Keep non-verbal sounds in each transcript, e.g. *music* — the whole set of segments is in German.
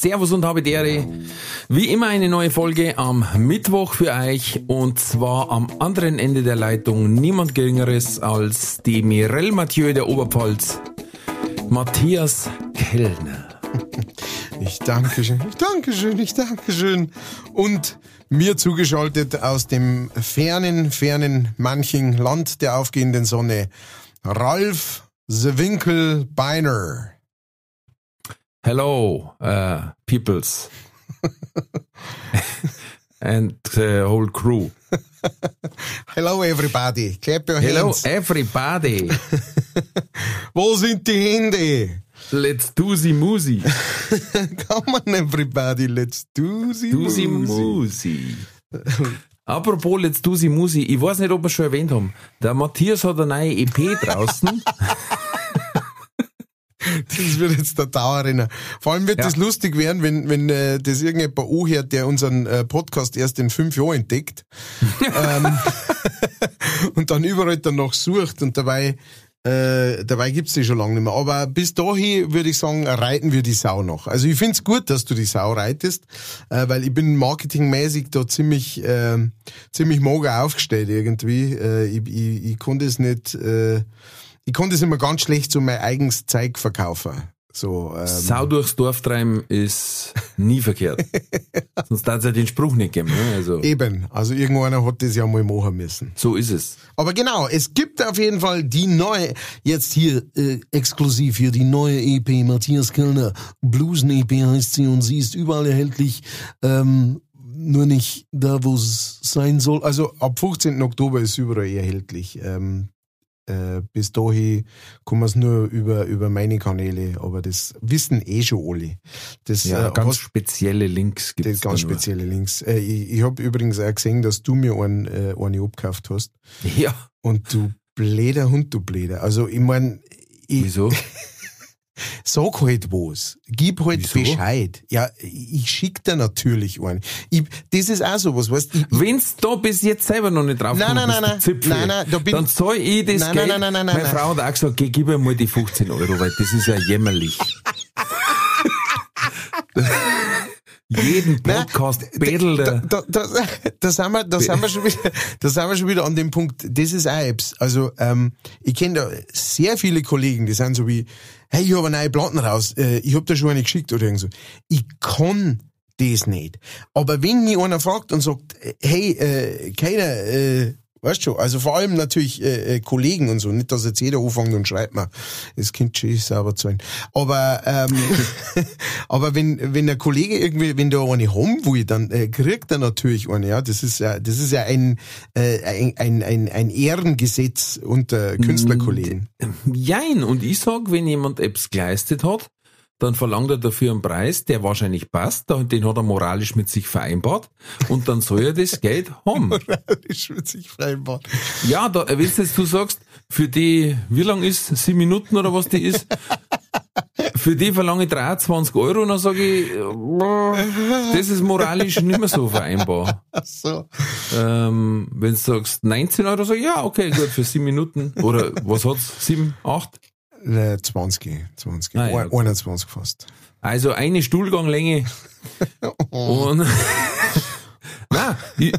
Servus und habe Ehre. Wie immer eine neue Folge am Mittwoch für euch und zwar am anderen Ende der Leitung niemand geringeres als die Mirelle Mathieu der Oberpfalz, Matthias Kellner. *laughs* Ich danke schön, ich danke schön, ich danke schön. Und mir zugeschaltet aus dem fernen, fernen manchen Land der aufgehenden Sonne, Ralf The Winkel Beiner. Hello, uh, peoples. *laughs* and the whole crew. Hello everybody, clap your Hello hands. everybody. *laughs* Wo sind die Hände? Let's do the Musi. *laughs* Come on everybody, let's do the Do the music. Musi. Apropos Let's do the Musi. Ich weiß nicht, ob wir schon erwähnt haben. Der Matthias hat eine neue EP draußen. Das wird jetzt der Dauerrenner. Vor allem wird Ja. das lustig werden, wenn, wenn äh, das irgendjemand anhört, der unseren äh, Podcast erst in fünf Jahren entdeckt ähm, *laughs* und dann überall danach sucht und dabei äh, dabei gibt's die schon lange nicht mehr. Aber bis dahin würde ich sagen, reiten wir die Sau noch. Also ich find's gut, dass du die Sau reitest, äh, weil ich bin marketingmäßig da ziemlich äh, ziemlich mager aufgestellt irgendwie. Äh, ich, ich, ich konnte es nicht... Äh, ich konnte es immer ganz schlecht so mein eigenes Zeug verkaufen. So, ähm, Sau durchs Dorf treiben ist nie verkehrt. *laughs* Sonst darf es ja den Spruch nicht geben. Ne? Also, eben. Also irgendeiner hat das ja mal machen müssen. so ist es. Aber genau, es gibt auf jeden Fall die neue, jetzt hier äh, exklusiv hier die neue EP Matthias Kellner. Bluesen EP heißt sie und sie ist überall erhältlich. Ähm, nur nicht da, wo es sein soll. Also ab 15. Oktober ist überall erhältlich. Ähm, äh, bis dahin kann man es nur über, über meine Kanäle, aber das wissen eh schon alle. Das, Ja, äh, ganz hast- spezielle Links gibt es. ganz spezielle Links. Äh, ich ich habe übrigens auch gesehen, dass du mir einen, äh, eine abgekauft hast. Ja, Und du bläder Hund, du bläder. Also ich mein, ich wieso? *laughs* sag halt was. Gib halt Wieso? Bescheid. Ja, ich schick dir natürlich einen. Ich, das ist auch sowas, weißt ich, Wenn's da bis jetzt selber noch nicht drauf Nein, kommt, nein, nein, du. Zipfel, Nein, nein, da bin- dann zahl ich das Nein, nein, Geld. nein, nein, nein, nein, Meine. Frau hat auch gesagt, geh, gib mir mal die 15 Euro, weil das ist ja jämmerlich. *laughs* Jeden Podcast bettelt da, da, da, da, sind wir, da, sind wir schon wieder, da sind wir schon wieder an dem Punkt, das ist auch etwas. Also, ähm, ich kenne da sehr viele Kollegen, die sind so wie, hey, ich habe eine neue Platten raus, äh, ich habe da schon eine geschickt oder irgend so. Ich kann das nicht. Aber wenn mich einer fragt und sagt, äh, hey, äh, keiner, äh, weißt schon, also vor allem natürlich äh, äh, Kollegen und so, nicht, dass jetzt jeder anfängt und schreibt mir, das Kind schön sauber zahlen. Aber, ähm, *laughs* aber wenn, wenn der Kollege irgendwie, wenn der eine haben will, dann äh, kriegt er natürlich eine, ja, das ist ja, das ist ja ein, äh, ein, ein, ein, ein Ehrengesetz unter Künstlerkollegen. Jein, und ich sag, wenn jemand Apps geleistet hat, dann verlangt er dafür einen Preis, der wahrscheinlich passt, den hat er moralisch mit sich vereinbart, und dann soll er das Geld haben. *laughs* Ich würde sich vereinbaren. Ja, da, wenn du jetzt du sagst, für die, wie lang ist, sieben Minuten oder was die ist, für die verlange ich 23 Euro, und dann sage ich, äh, das ist moralisch nicht mehr so vereinbar. Ach so. Ähm, wenn du sagst 19 Euro, sag ich, ja, okay, gut, für sieben Minuten. Oder was hat's? Sieben, acht? Ne, 20, 20, Ah, ja, Ein- 21 fast. Also eine Stuhlganglänge. *laughs* Und *laughs* Na, ich,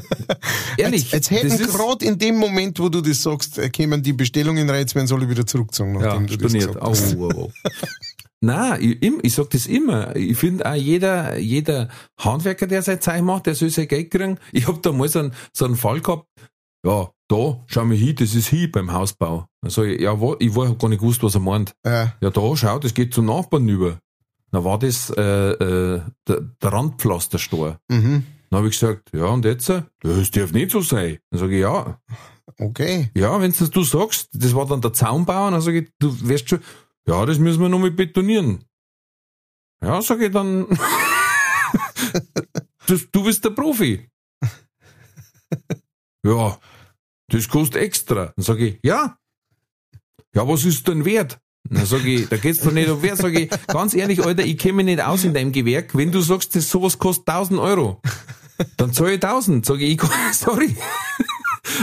ehrlich. Jetzt, jetzt hätten gerade in dem Moment, wo du das sagst, äh, kämen die Bestellungen rein, jetzt werden sie alle wieder zurückgezogen, ja, nachdem das storniert. Oh, oh, oh. Nein, ich, ich sag das immer. Ich finde auch jeder, jeder Handwerker, der sein Zeichen macht, der soll sein Geld kriegen. Ich hab da mal so einen, so einen Fall gehabt. Ja, da, schau mal hin, das ist hier beim Hausbau. Ich, ja, wo, ich war, gar nicht gewusst, was er meint. Ja, Ja, da, schau, das geht zum Nachbarn über. Dann war das äh, äh, der, der Randpflasterstor. mhm. Dann habe ich gesagt, ja, und jetzt? Das darf nicht so sein. Dann sage ich, ja, okay. ja, wenn das du sagst, das war dann der Zaunbauer, dann sage ich, du wirst schon, ja, das müssen wir noch mal betonieren. Ja, sag ich dann, *laughs* das, du bist der Profi. *laughs* Ja, das kostet extra. Dann sage ich, ja. Ja, was ist denn wert? Dann sage ich, da geht's doch nicht um Wert. Sag ich, ganz ehrlich, Alter, ich kenne mich nicht aus in deinem Gewerk. Wenn du sagst, das sowas kostet 1000 Euro, dann zahle ich 1000. Sag ich, ich *laughs* sorry.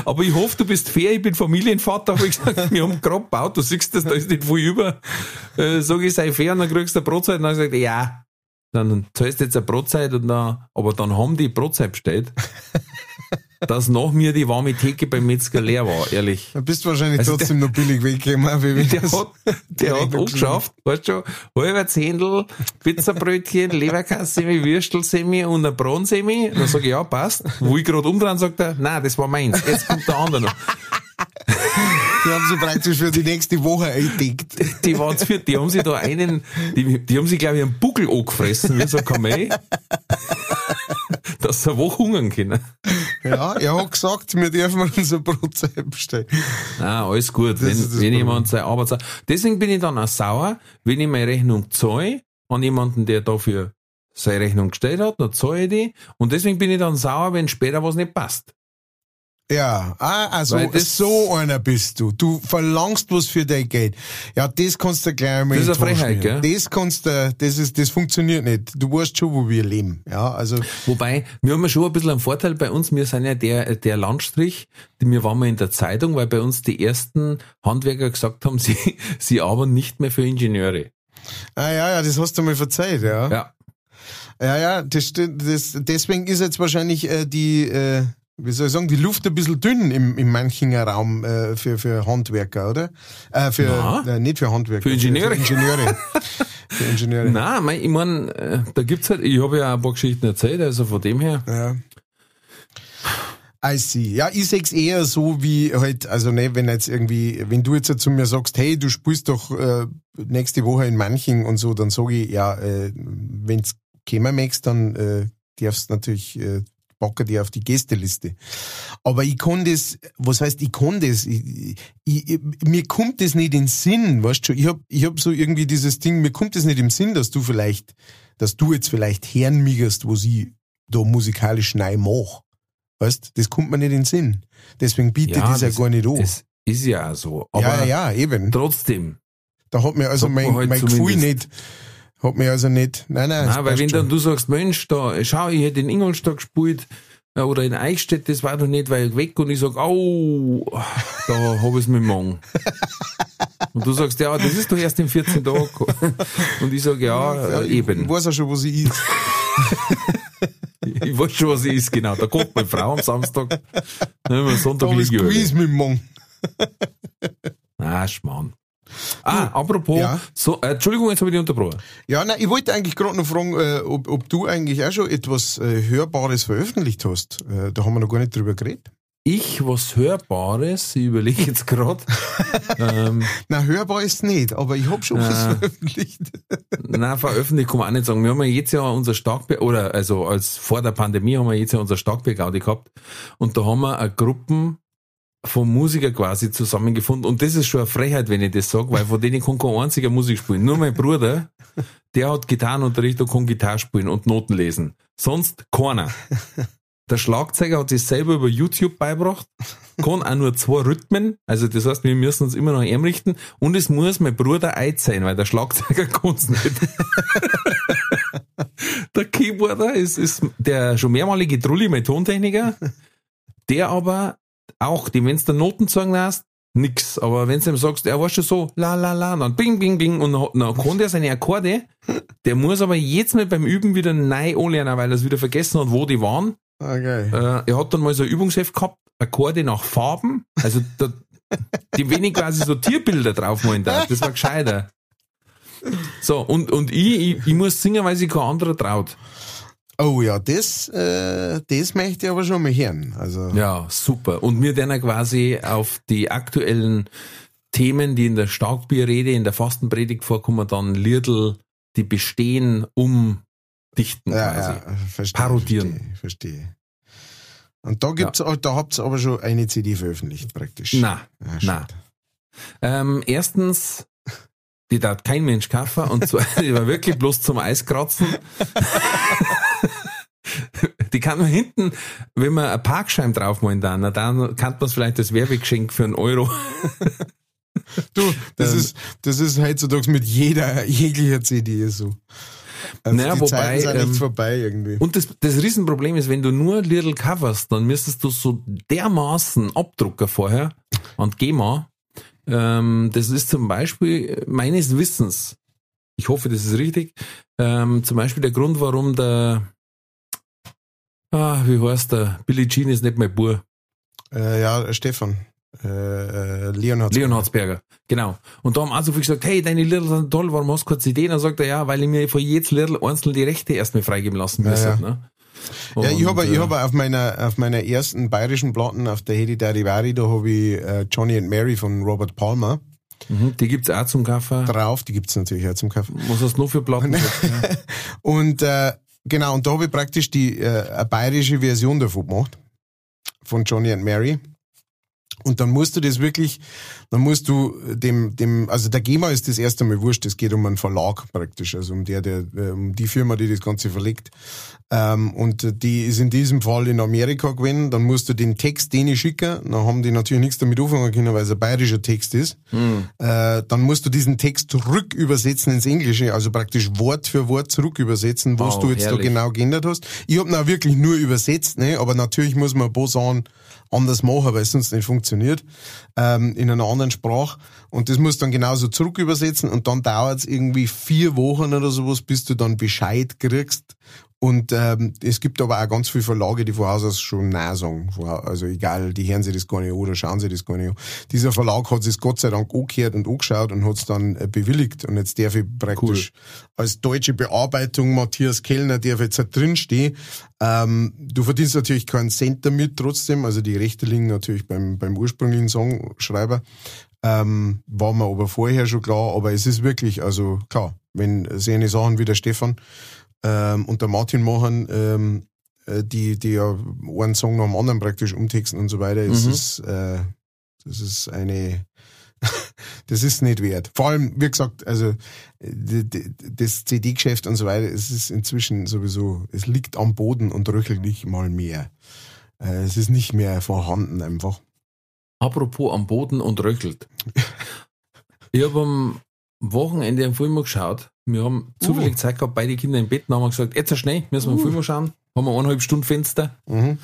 Aber ich hoffe, du bist fair, ich bin Familienvater, habe ich gesagt, wir haben gerade gebaut, du siehst das, da ist nicht viel über. Äh, sag ich, sei fair, und dann kriegst du eine Brotzeit. Und dann gesagt, ja, dann zahlst du jetzt eine Brotzeit, und dann, aber dann haben die Brotzeit bestellt. Dass nach mir die warme Theke beim Metzger leer war, ehrlich. Da bist du wahrscheinlich Also trotzdem noch billig weggekommen, wie *laughs* Der hat, der hat angeschafft, weißt du schon, halber Zehndl, Pizzabrötchen, *laughs* Leberkassemi, Würstelsemi und ein Bronsemi. Dann sag ich, ja, passt. Wo ich gerade umdrehen, sagt er, nein, das war meins. Jetzt kommt der andere noch. Die haben sie praktisch für die nächste Woche eingedeckt. Die waren viert, die haben sich da einen, die, die haben sich, glaube ich, einen Buckel angefressen, wie so ein Kamel. *laughs* dass sie Woche hungern können. Ja, er hat gesagt, wir dürfen *laughs* unser Brot bestellen. Ah, alles gut, wenn, das wenn jemand seine Arbeit sagt. Deswegen bin ich dann auch sauer, wenn ich meine Rechnung zahle an jemanden, der dafür seine Rechnung gestellt hat, dann zahle ich die. Und deswegen bin ich dann sauer, wenn später was nicht passt. Ja, ah, also so einer bist du. Du verlangst was für dein Geld. Ja, das kannst du gleich einmal Das ist in eine Frechheit, gell? Das kannst du, das ist, das funktioniert nicht. Du weißt schon, wo wir leben. Ja, also, Wobei, wir haben ja schon ein bisschen einen Vorteil bei uns. Wir sind ja der, der Landstrich. Wir waren mal in der Zeitung, weil bei uns die ersten Handwerker gesagt haben, *laughs* sie, sie arbeiten nicht mehr für Ingenieure. ah, ja, ja, das hast du mal verzeiht, ja. Ja. Ja, ja, das stimmt. Das, deswegen ist jetzt wahrscheinlich äh, die, äh, wie soll ich sagen, die Luft ein bisschen dünn im, im Manchinger Raum äh, für, für Handwerker, oder? Äh, für, äh, nicht für Handwerker. Für Ingenieure. Für, für Ingenieure. *laughs* für Ingenieure. Nein, mein, ich äh, da gibt's halt, ich habe ja auch ein paar Geschichten erzählt, also von dem her. Ja. I see. Ja, ich seh's eher so wie halt, also ne, wenn jetzt irgendwie, wenn du jetzt zu mir sagst, hey, du spielst doch äh, nächste Woche in Manching und so, dann sage ich, ja, äh, wenn's kommen möchtest, dann äh, darfst du natürlich äh, packen die auf die Gästeliste. Aber ich kann das, was heißt, ich kann das, ich, ich, mir kommt das nicht in den Sinn, weißt du, ich hab, ich hab so irgendwie dieses Ding, mir kommt das nicht im Sinn, dass du vielleicht, dass du jetzt vielleicht herrenmiegerst, wo sie da musikalisch neu mach. Weißt, das kommt mir nicht in den Sinn. Deswegen bietet das ja gar nicht an. Es ist ja so. Aber ja, ja, ja, eben. trotzdem. Da hat mir also mein, halt mein Gefühl nicht, hat mir also nicht, nein, nein, Nein, weil wenn schon. dann du sagst, Mensch, da, schau, ich hätte in Ingolstadt gespielt äh, oder in Eichstätt, das war doch nicht weit weg und ich sag, au, da hab ich's mit dem Magen. *laughs* Und du sagst, ja, das ist doch erst in 14 Tagen. *laughs* Und ich sag, ja, ja, äh, ich eben. weiß auch schon, wo sie ist. *laughs* Ich weiß schon, was es ist, genau. Da kocht meine Frau am Samstag. Dann haben wir Da Sonntag ich liegen. Quiz mit dem Mann. Ah, Schmarrn. Ah, apropos, Ja. so, äh, Entschuldigung, jetzt habe ich dich unterbrochen. Ja, nein, ich wollte eigentlich gerade noch fragen, äh, ob, ob du eigentlich auch schon etwas äh, Hörbares veröffentlicht hast. Äh, da haben wir noch gar nicht drüber geredet. Ich, was Hörbares, ich überlege jetzt gerade. *laughs* ähm, Na, hörbar ist nicht, aber ich hab schon was *laughs* veröffentlicht. Nein, veröffentlicht kann man auch nicht sagen. Wir haben ja jetzt ja unser Starkbier, oder also als vor der Pandemie haben wir jetzt ja unser Starkbier-Gaudi gehabt und da haben wir eine Gruppen von Musikern quasi zusammengefunden und das ist schon eine Frechheit, wenn ich das sage, weil von denen kann kein einziger Musik spielen. Nur mein Bruder, der hat Gitarrenunterricht und kann Gitarre spielen und Noten lesen. Sonst keiner. Der Schlagzeuger hat sich selber über YouTube beigebracht, kann auch nur zwei Rhythmen, also das heißt, wir müssen uns immer noch einrichten und es muss mein Bruder eins sein, weil der Schlagzeuger *laughs* kann es nicht. der Keyboarder ist, ist der schon mehrmalige Trulli, mein Tontechniker, der aber auch, die, wenn du Noten sagen lässt, nix. Aber wenn du ihm sagst, er war schon so, la la la, dann bing, bing, bing, und dann, dann kann der seine Akkorde, *laughs* der muss aber jetzt mal beim Üben wieder neu anlernen, weil er es wieder vergessen hat, wo die waren. Okay. Äh, er hat dann mal so ein Übungsheft gehabt, Akkorde nach Farben, also da, die wenig quasi so Tierbilder draufmalen darf. Das war gescheiter. So, und, und ich, ich, ich muss singen, weil sich kein anderer traut. Oh ja, das, äh, das möchte ich aber schon mal hören. Also, Ja, super. Und wir dann quasi auf die aktuellen Themen, die in der Starkbierrede, in der Fastenpredigt vorkommen, dann Liedl, die bestehen, umdichten ja, quasi. ja, verstehe. Parodieren. Verstehe, verstehe. Und da gibt's, da habt ihr aber schon eine CD veröffentlicht, praktisch. Na, Ja, na. Ähm, erstens die darf kein Mensch kaufen und zwar, *laughs* die war wirklich bloß zum Eiskratzen. *laughs* die kann man hinten, wenn man ein Parkschein draufmalen dann, dann kann man es vielleicht als Werbegeschenk für einen Euro. *laughs* Du, das Ähm. ist, das ist heutzutage mit jeder, jeglicher CD so. Also Naja, die wobei, Zeiten sind ähm, vorbei irgendwie. Und das, das Riesenproblem ist, wenn du nur Little coverst, dann müsstest du so dermaßen abdrucken vorher und GEMA. Ähm, das ist zum Beispiel meines Wissens, ich hoffe, das ist richtig, ähm, zum Beispiel der Grund, warum der, ah, wie heißt der, Billie Jean ist nicht mein Bur, Äh, ja, Stefan. Äh, äh, Leonhard. Leonhardsberger, genau. Und da haben auch so viel gesagt, hey, deine Little sind toll, warum hast du keine CD? Dann sagt er, ja, weil ich mir von jedes Little einzeln die Rechte erstmal freigeben lassen Ja, müsste. ja. Ne? Ja, ich Und, habe ich äh, hab auf meiner auf meiner ersten bayerischen Platten auf der Hedi Darivari, da habe ich äh, Johnny and Mary von Robert Palmer Mhm, die gibt's auch zum Kaffee. drauf, die gibt's natürlich auch zum Kaffee. Was hast du noch für Platten? ja. *laughs* Und äh, genau, und da habe ich praktisch die äh, eine bayerische Version davon gemacht. Von Johnny and Mary. Und dann musst du das wirklich, dann musst du dem, dem, also der GEMA ist das erste Mal wurscht, es geht um einen Verlag praktisch, also um der, der, äh, um die Firma, die das Ganze verlegt. Ähm, und die ist in diesem Fall in Amerika gewesen, dann musst du den Text denen schicken, dann haben die natürlich nichts damit anfangen können, weil es ein bayerischer Text ist. Äh, dann musst du diesen Text rückübersetzen ins Englische, also praktisch Wort für Wort zurückübersetzen, was Wow, du jetzt herrlich. da genau geändert hast. Ich habe ihn wirklich nur übersetzt, ne? aber natürlich muss man ein paar Sachen anders machen, weil es sonst nicht funktioniert, ähm, in einer anderen Sprache. Und das musst du dann genauso zurückübersetzen und dann dauert es irgendwie vier Wochen oder sowas, bis du dann Bescheid kriegst. Und ähm, es gibt aber auch ganz viele Verlage, die von Haus aus schon Nein sagen. Also egal, die hören sich das gar nicht an oder schauen sich das gar nicht an. Dieser Verlag hat es Gott sei Dank angehört und angeschaut und hat es dann äh, bewilligt. Und jetzt darf ich praktisch als deutsche Bearbeitung Matthias Kellner darf jetzt da drinstehen. Ähm, du verdienst natürlich keinen Cent damit trotzdem. Also die Rechte liegen natürlich beim, beim ursprünglichen Songschreiber. Ähm, war mir aber vorher schon klar. Aber es ist wirklich, also klar, wenn so eine Sachen wie der Stefan ähm, und der Martin machen, ähm, äh, die, die ja einen Song nach dem anderen praktisch umtexten und so weiter, ist Mhm. es, äh, das ist eine, *laughs* das ist nicht wert. Vor allem, wie gesagt, also das CD-Geschäft und so weiter, es ist inzwischen sowieso, es liegt am Boden und röchelt nicht mal mehr. Äh, Es ist nicht mehr vorhanden einfach. Apropos am Boden und röchelt. *laughs* Ich habe am Wochenende einen Film geschaut. Wir haben zufällig Uh. Zeit gehabt, beide Kinder im Bett, und haben gesagt, jetzt schnell, müssen wir einen Film schauen. Haben wir eineinhalb Stunden Fenster. Mhm.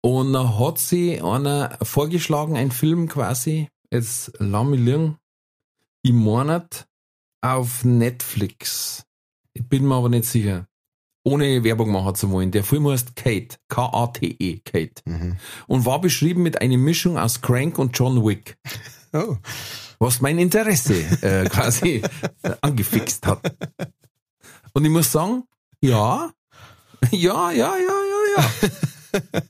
Und dann hat sie einer vorgeschlagen, ein Film quasi, jetzt liegen, im Monat auf Netflix. Ich bin mir aber nicht sicher. Ohne Werbung machen zu wollen. Der Film heißt Kate. K-A-T-E, Kate. Mhm. Und war beschrieben mit einer Mischung aus Crank und John Wick. *laughs* Oh. Was mein Interesse äh, *laughs* quasi angefixt hat. Und ich muss sagen, ja, ja, ja, ja, ja, ja.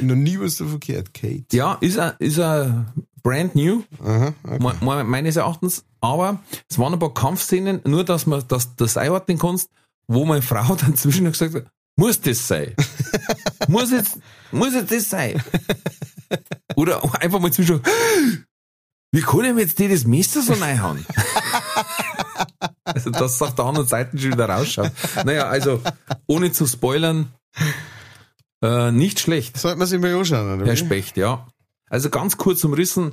*laughs* Noch nie was so verkehrt, Kate. Ja, ist er, ist er brand new, Aha, okay. me- me- meines Erachtens. Aber es waren ein paar Kampfszenen, nur dass man das, das einordnen kannst, wo meine Frau *laughs* dann zwischen gesagt hat, muss das sein? muss jetzt, muss jetzt das sein? Oder einfach mal zwischen, wie kann ich mir jetzt die das Messer so reinhauen? *laughs* also das auf der anderen Seite schon wieder rausschaut. Naja, also, ohne zu spoilern, äh, nicht schlecht. Sollte man sich mal anschauen, oder? Herr? Specht, ja. Also ganz kurz umrissen,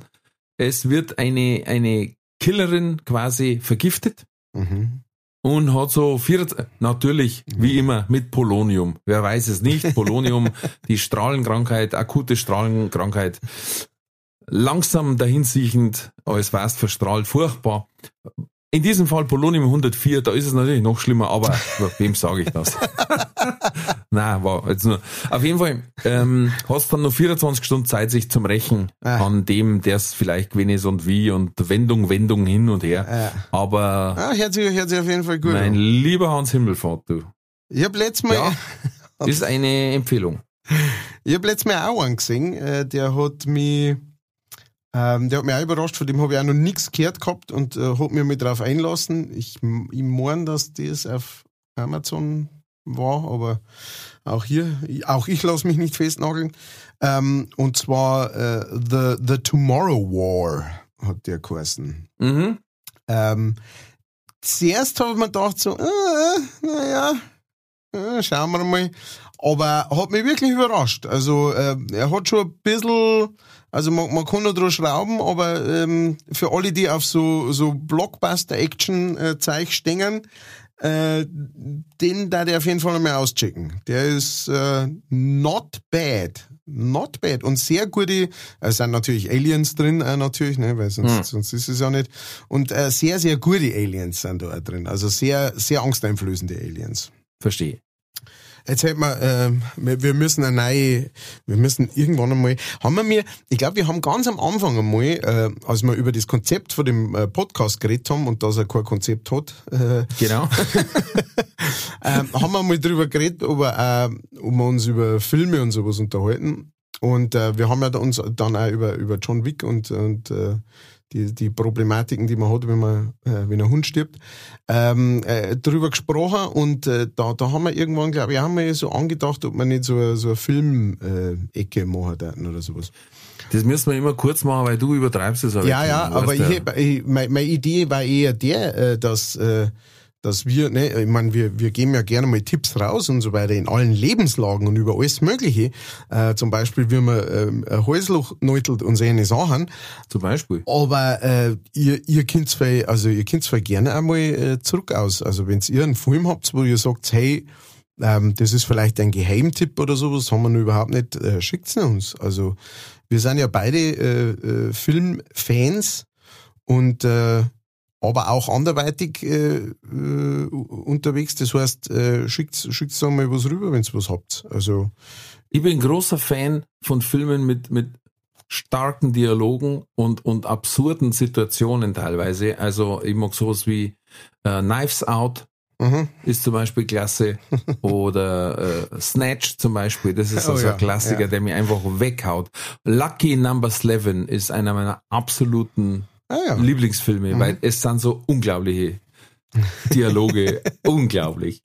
es wird eine, eine Killerin quasi vergiftet Mhm. und hat so 24, natürlich, wie immer, mit Polonium. Wer weiß es nicht, Polonium, *laughs* die Strahlenkrankheit, akute Strahlenkrankheit, langsam dahinsiechend, als fast verstrahlt, furchtbar. In diesem Fall Polonium 104, da ist es natürlich noch schlimmer, aber wem sage ich das? *laughs* Nein, war jetzt nur. Auf jeden Fall ähm, hast dann noch 24 Stunden Zeit, sich zum Rächen Ah. an dem, der es vielleicht gewesen ist und wie und Wendung, Wendung hin und her. Ah. Aber Ah, hört sich, hört sich auf jeden Fall gut mein an. lieber Hans Himmelfahrt, du, Ich hab letztes Mal, Ja. *laughs* ist eine Empfehlung. ich hab letztes Mal auch einen gesehen, äh, der hat mich, ähm, der hat mich auch überrascht, von dem habe ich auch noch nichts gehört gehabt und äh, hat mich mal drauf einlassen. Ich, ich mein, dass das auf Amazon war, aber auch hier, auch ich lasse mich nicht festnageln. Ähm, und zwar äh, The, The Tomorrow War hat der geheißen. Mhm. Ähm, zuerst habe ich mir gedacht so, äh, naja, äh, schauen wir mal. Aber hat mich wirklich überrascht. Also äh, er hat schon ein bisschen, also man, man kann noch dran schrauben, aber ähm, für alle, die auf so, so Blockbuster-Action-Zeug stehen, äh, den da der auf jeden Fall mal auschecken. Der ist äh, not bad. Not bad. Und sehr gute, es sind natürlich Aliens drin, äh, natürlich, ne, weil sonst, Hm. sonst ist es ja nicht. Und äh, sehr, sehr gute Aliens sind da drin. Also sehr, sehr angsteinflößende Aliens. Verstehe. Jetzt hätten wir, ähm, wir, wir müssen eine neue, wir müssen irgendwann einmal, haben wir mir, ich glaube, wir haben ganz am Anfang einmal, äh, als wir über das Konzept von dem äh, Podcast geredet haben und dass er kein Konzept hat, äh, Genau. *laughs* ähm, haben wir mal drüber geredet, ob wir, äh, ob wir uns über Filme und sowas unterhalten. Und äh, wir haben ja da uns dann auch über, über John Wick und, und äh, die, die Problematiken, die man hat, wenn man, äh, wenn ein Hund stirbt, ähm, äh, drüber gesprochen und äh, da, da haben wir irgendwann, glaube ich, haben wir so angedacht, ob man nicht so, eine- so eine Film-Ecke machen dürfen oder sowas. Das müssen wir immer kurz machen, weil du übertreibst es. aber Ja, ich- ja, du aber ich, hab- ich, meine, meine Idee war eher der, äh, dass, äh, dass wir, ne, ich meine, wir, wir geben ja gerne mal Tipps raus und so weiter in allen Lebenslagen und über alles Mögliche. Äh, zum Beispiel, wie man ähm, ein Häusloch neutelt und seine Sachen. Zum Beispiel. Aber äh, ihr, ihr könnt zwar, also ihr könnt zwar gerne einmal äh, zurück aus. Also wenn ihr einen Film habt, wo ihr sagt, hey, ähm, das ist vielleicht ein Geheimtipp oder sowas, haben wir noch überhaupt nicht, äh, schickt's uns. Also wir sind ja beide äh, äh, Filmfans und äh, aber auch anderweitig äh, äh, unterwegs. Das heißt, äh, schickt schickt's da mal was rüber, wenn's was habt. Also Ich bin großer Fan von Filmen mit, mit starken Dialogen und, und absurden Situationen teilweise. Also ich mag sowas wie äh, Knives Out mhm. ist zum Beispiel klasse *laughs* oder äh, Snatch zum Beispiel. Das ist Oh also ja, ein Klassiker, ja. der mich einfach weghaut. Lucky Number 11 ist einer meiner absoluten ah, ja. Lieblingsfilme, weil es sind so unglaubliche Dialoge. *laughs* unglaublich.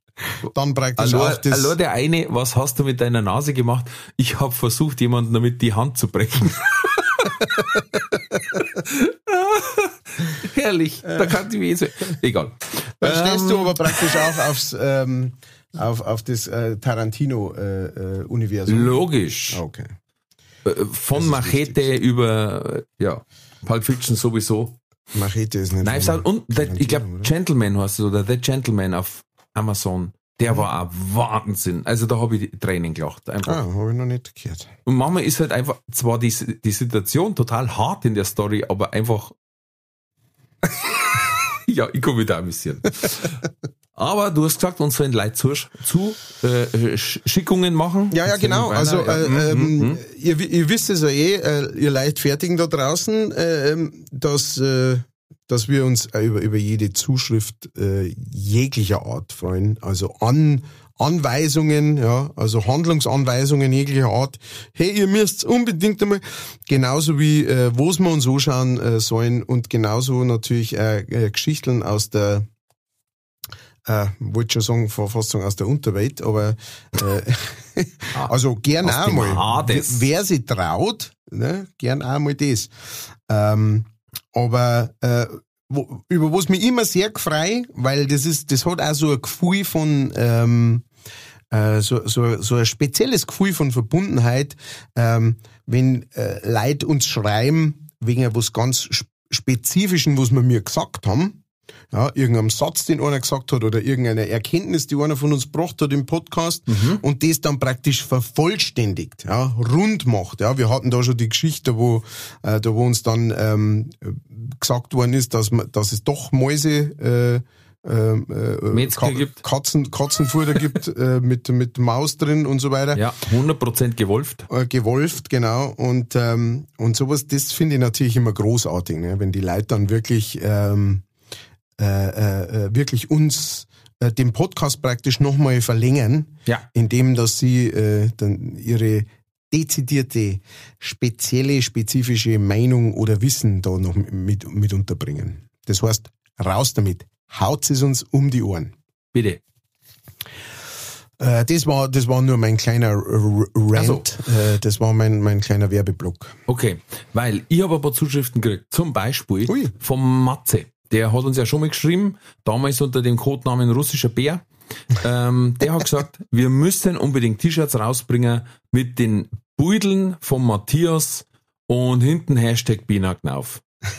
dann praktisch auch das. hallo, der eine, was hast du mit deiner Nase gemacht? Ich habe versucht, jemanden damit die Hand zu brechen. *laughs* Herrlich, da kann ich mich so. Egal. Dann stehst du Ähm, aber praktisch auch aufs, ähm, auf, auf das äh, Tarantino-Universum. Logisch. okay. Äh, Von Machete über, äh, ja, Pulp Fiction sowieso. Machete ist nicht. Knives Out und, the, ich glaube? Gentleman heißt es, oder The Gentleman auf Amazon. Der war auch Wahnsinn. Also da habe ich die Tränen gelacht. Einfach. Ah, habe ich noch nicht gehört. Und manchmal ist halt einfach, zwar die, die Situation total hart in der Story, aber einfach. *laughs* ja, ich komme wieder amüsieren. *laughs* aber du hast gesagt, uns sollen Leute zu, zu äh, Sch- Schickungen machen. Ja, ja, genau. Also, ja. äh, mhm, ähm, mhm. ihr, ihr wisst es ja eh, äh, ihr Leichtfertigen da draußen, äh, ähm, dass, äh, dass wir uns äh, über, über jede Zuschrift äh, jeglicher Art freuen. Also an Anweisungen, ja, also Handlungsanweisungen jeglicher Art. Hey, ihr müsst unbedingt einmal, genauso wie äh, wo's wir uns anschauen äh, sollen und genauso natürlich äh, äh, Geschichten aus der äh, wollte schon sagen, sagen aus der Unterwelt, aber äh, *laughs* also gern Aus auch dem mal. Hades. Wer sich traut, ne, gern auch mal das. Ähm, aber äh, wo, über was mich immer sehr gefreut, weil das ist, das hat auch so ein Gefühl von ähm, äh, so, so, so ein spezielles Gefühl von Verbundenheit, ähm, wenn äh, Leute uns schreiben wegen was ganz Sp- Spezifischen, was wir mir gesagt haben. Ja, irgendeinem Satz, den einer gesagt hat oder irgendeine Erkenntnis, die einer von uns gebracht hat im Podcast und das dann praktisch vervollständigt, ja, rund macht. Ja, wir hatten da schon die Geschichte, wo, äh, da wo uns dann ähm, gesagt worden ist, dass, man, dass es doch Mäuse äh, ähm, äh, Ka- gibt. Katzen, Katzenfutter gibt *laughs* äh, mit, mit Maus drin und so weiter. Ja, 100% gewolft. Äh, gewolft, genau. Und, ähm, und sowas, das finde ich natürlich immer großartig, ne? wenn die Leute dann wirklich, ähm, äh, äh, äh, wirklich uns äh, den Podcast praktisch nochmal verlängern, Ja. indem dass sie äh, dann ihre dezidierte, spezielle, spezifische Meinung oder Wissen da noch mit, mit unterbringen. Das heißt, raus damit. Haut es uns um die Ohren. Bitte. Äh, das war, das war nur mein kleiner R- R- Rant. Äh, das war mein, mein kleiner Werbeblock. Okay, weil ich habe ein paar Zuschriften gekriegt. Zum Beispiel Ui. vom Matze. Der hat uns ja schon mal geschrieben, damals unter dem Codenamen russischer Bär. Ähm, der hat gesagt, *laughs* wir müssen unbedingt T-Shirts rausbringen mit den Beuteln von Matthias und hinten Hashtag Binaknauf. *laughs*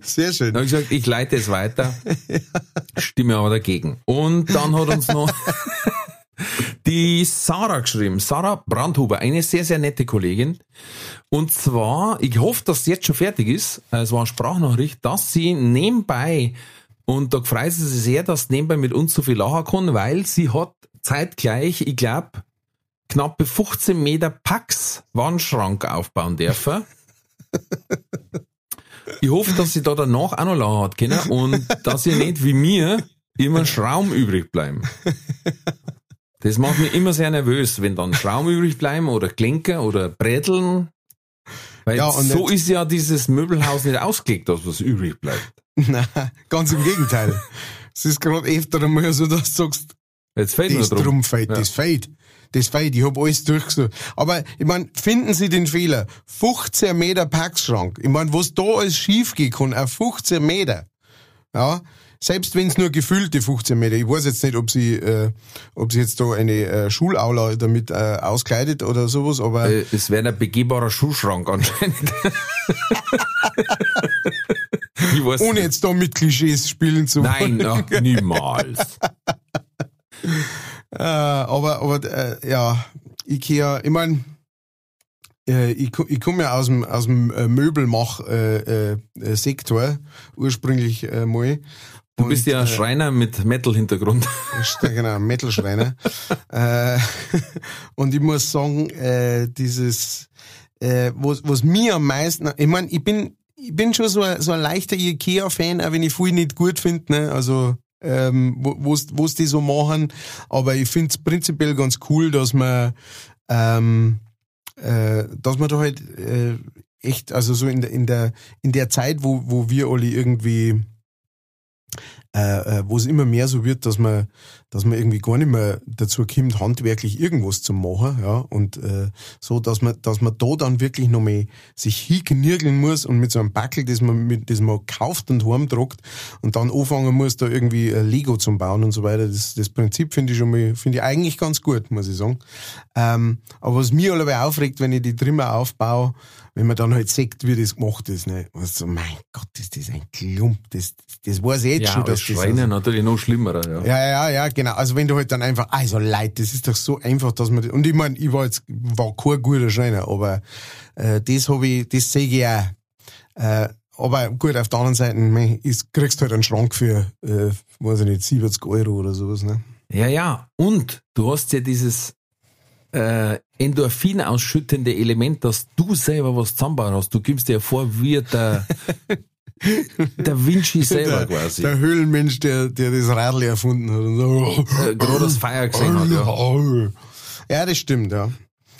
Sehr schön. Dann habe ich gesagt, ich leite es weiter, *laughs* stimme aber dagegen. Und dann hat uns noch die Sarah geschrieben, Sarah Brandhuber, eine sehr, sehr nette Kollegin. Und zwar, ich hoffe, dass es jetzt schon fertig ist, es war eine Sprachnachricht, dass sie nebenbei, und da freut sie sich sehr, dass sie nebenbei mit uns so viel lachen kann, weil sie hat zeitgleich, ich glaube, knappe 15 Meter Pax Wandschrank aufbauen dürfen. *laughs* Ich hoffe, dass sie da danach auch noch lachen hat können und dass sie nicht wie mir immer Schraum übrig bleiben. *laughs* Das macht mich immer sehr nervös, wenn dann Schraum übrig bleiben oder Klinker oder Bräteln. Weil Ja, und so ist ja dieses Möbelhaus nicht ausgelegt, dass was übrig bleibt. *laughs* Nein, ganz im Gegenteil. Es ist gerade öfter einmal so, dass du sagst, Jetzt fällt nur das drum. drum fällt, Ja. das fällt. Das fällt, ich hab alles durchgesucht. Aber, ich mein, finden Sie den Fehler. 15 Meter Packschrank. Ich mein, was da alles schief gehen kann, auf 15 Meter. Ja. Selbst wenn es nur gefüllte 15 Meter. Ich weiß jetzt nicht, ob sie, äh, ob sie jetzt da eine äh, Schulaula damit äh, auskleidet oder sowas, aber Äh, Es wäre ein begehbarer Schuhschrank anscheinend. *laughs* ich weiß ohne nicht. jetzt da mit Klischees spielen zu wollen. Nein, ach, *laughs* niemals. Äh, aber, aber äh, ja, Ikea, ich mein, äh, ich, ko- ich komme ja aus dem, aus dem äh, Möbelmach-Sektor äh, äh, ursprünglich äh, mal. Du bist ja äh, Schreiner mit Metal-Hintergrund. *laughs* Genau, Metal-Schreiner. *laughs* äh, *laughs* und ich muss sagen, äh, dieses, äh, was, was mir am meisten, ich mein, ich bin, ich bin schon so ein, so ein leichter Ikea-Fan, auch wenn ich viel nicht gut finde, ne? also ähm, wo wo's die so machen, aber ich finde es prinzipiell ganz cool, dass man ähm, äh, dass man da halt äh, echt, also so in der, in der, in der Zeit, wo, wo wir alle irgendwie äh, äh, wo es immer mehr so wird, dass man, dass man irgendwie gar nicht mehr dazu kommt, handwerklich irgendwas zu machen, ja, und äh, so, dass man, dass man da dann wirklich noch mal sich hinknirgeln muss und mit so einem Backel, das man, mit, das man kauft und heimdruckt und dann anfangen muss, da irgendwie äh, Lego zum bauen und so weiter. Das, das Prinzip finde ich schon mal, finde ich eigentlich ganz gut, muss ich sagen. Ähm, aber was mir allebei aufregt, wenn ich die Trimmer aufbaue, wenn man dann halt sieht, wie das gemacht ist, ne, also, mein Gott, ist das ein Klump, das, das weiß ich jetzt Ja, schon, dass das Schreiner natürlich noch schlimmer. Ja. ja, ja, ja, genau. Also wenn du halt dann einfach, also Leute, das ist doch so einfach, dass man, und ich mein, ich war jetzt, war kein guter Schreiner, aber äh, das habe ich, das sehe ich auch. Äh, aber gut, auf der anderen Seite, mei, ist, kriegst halt einen Schrank für, äh, weiß ich nicht, 70 Euro oder sowas, ne? Ja, ja. Und du hast ja dieses äh, Endorphin ausschüttende Element, dass du selber was zusammenbauen hast. Du gibst dir vor, wie der, *laughs* der Vinci selber der, quasi. der Höhlenmensch, der, der das Radl erfunden hat. Und so, äh, gerade das Feuer gesehen hat. Ja. ja, das stimmt, ja.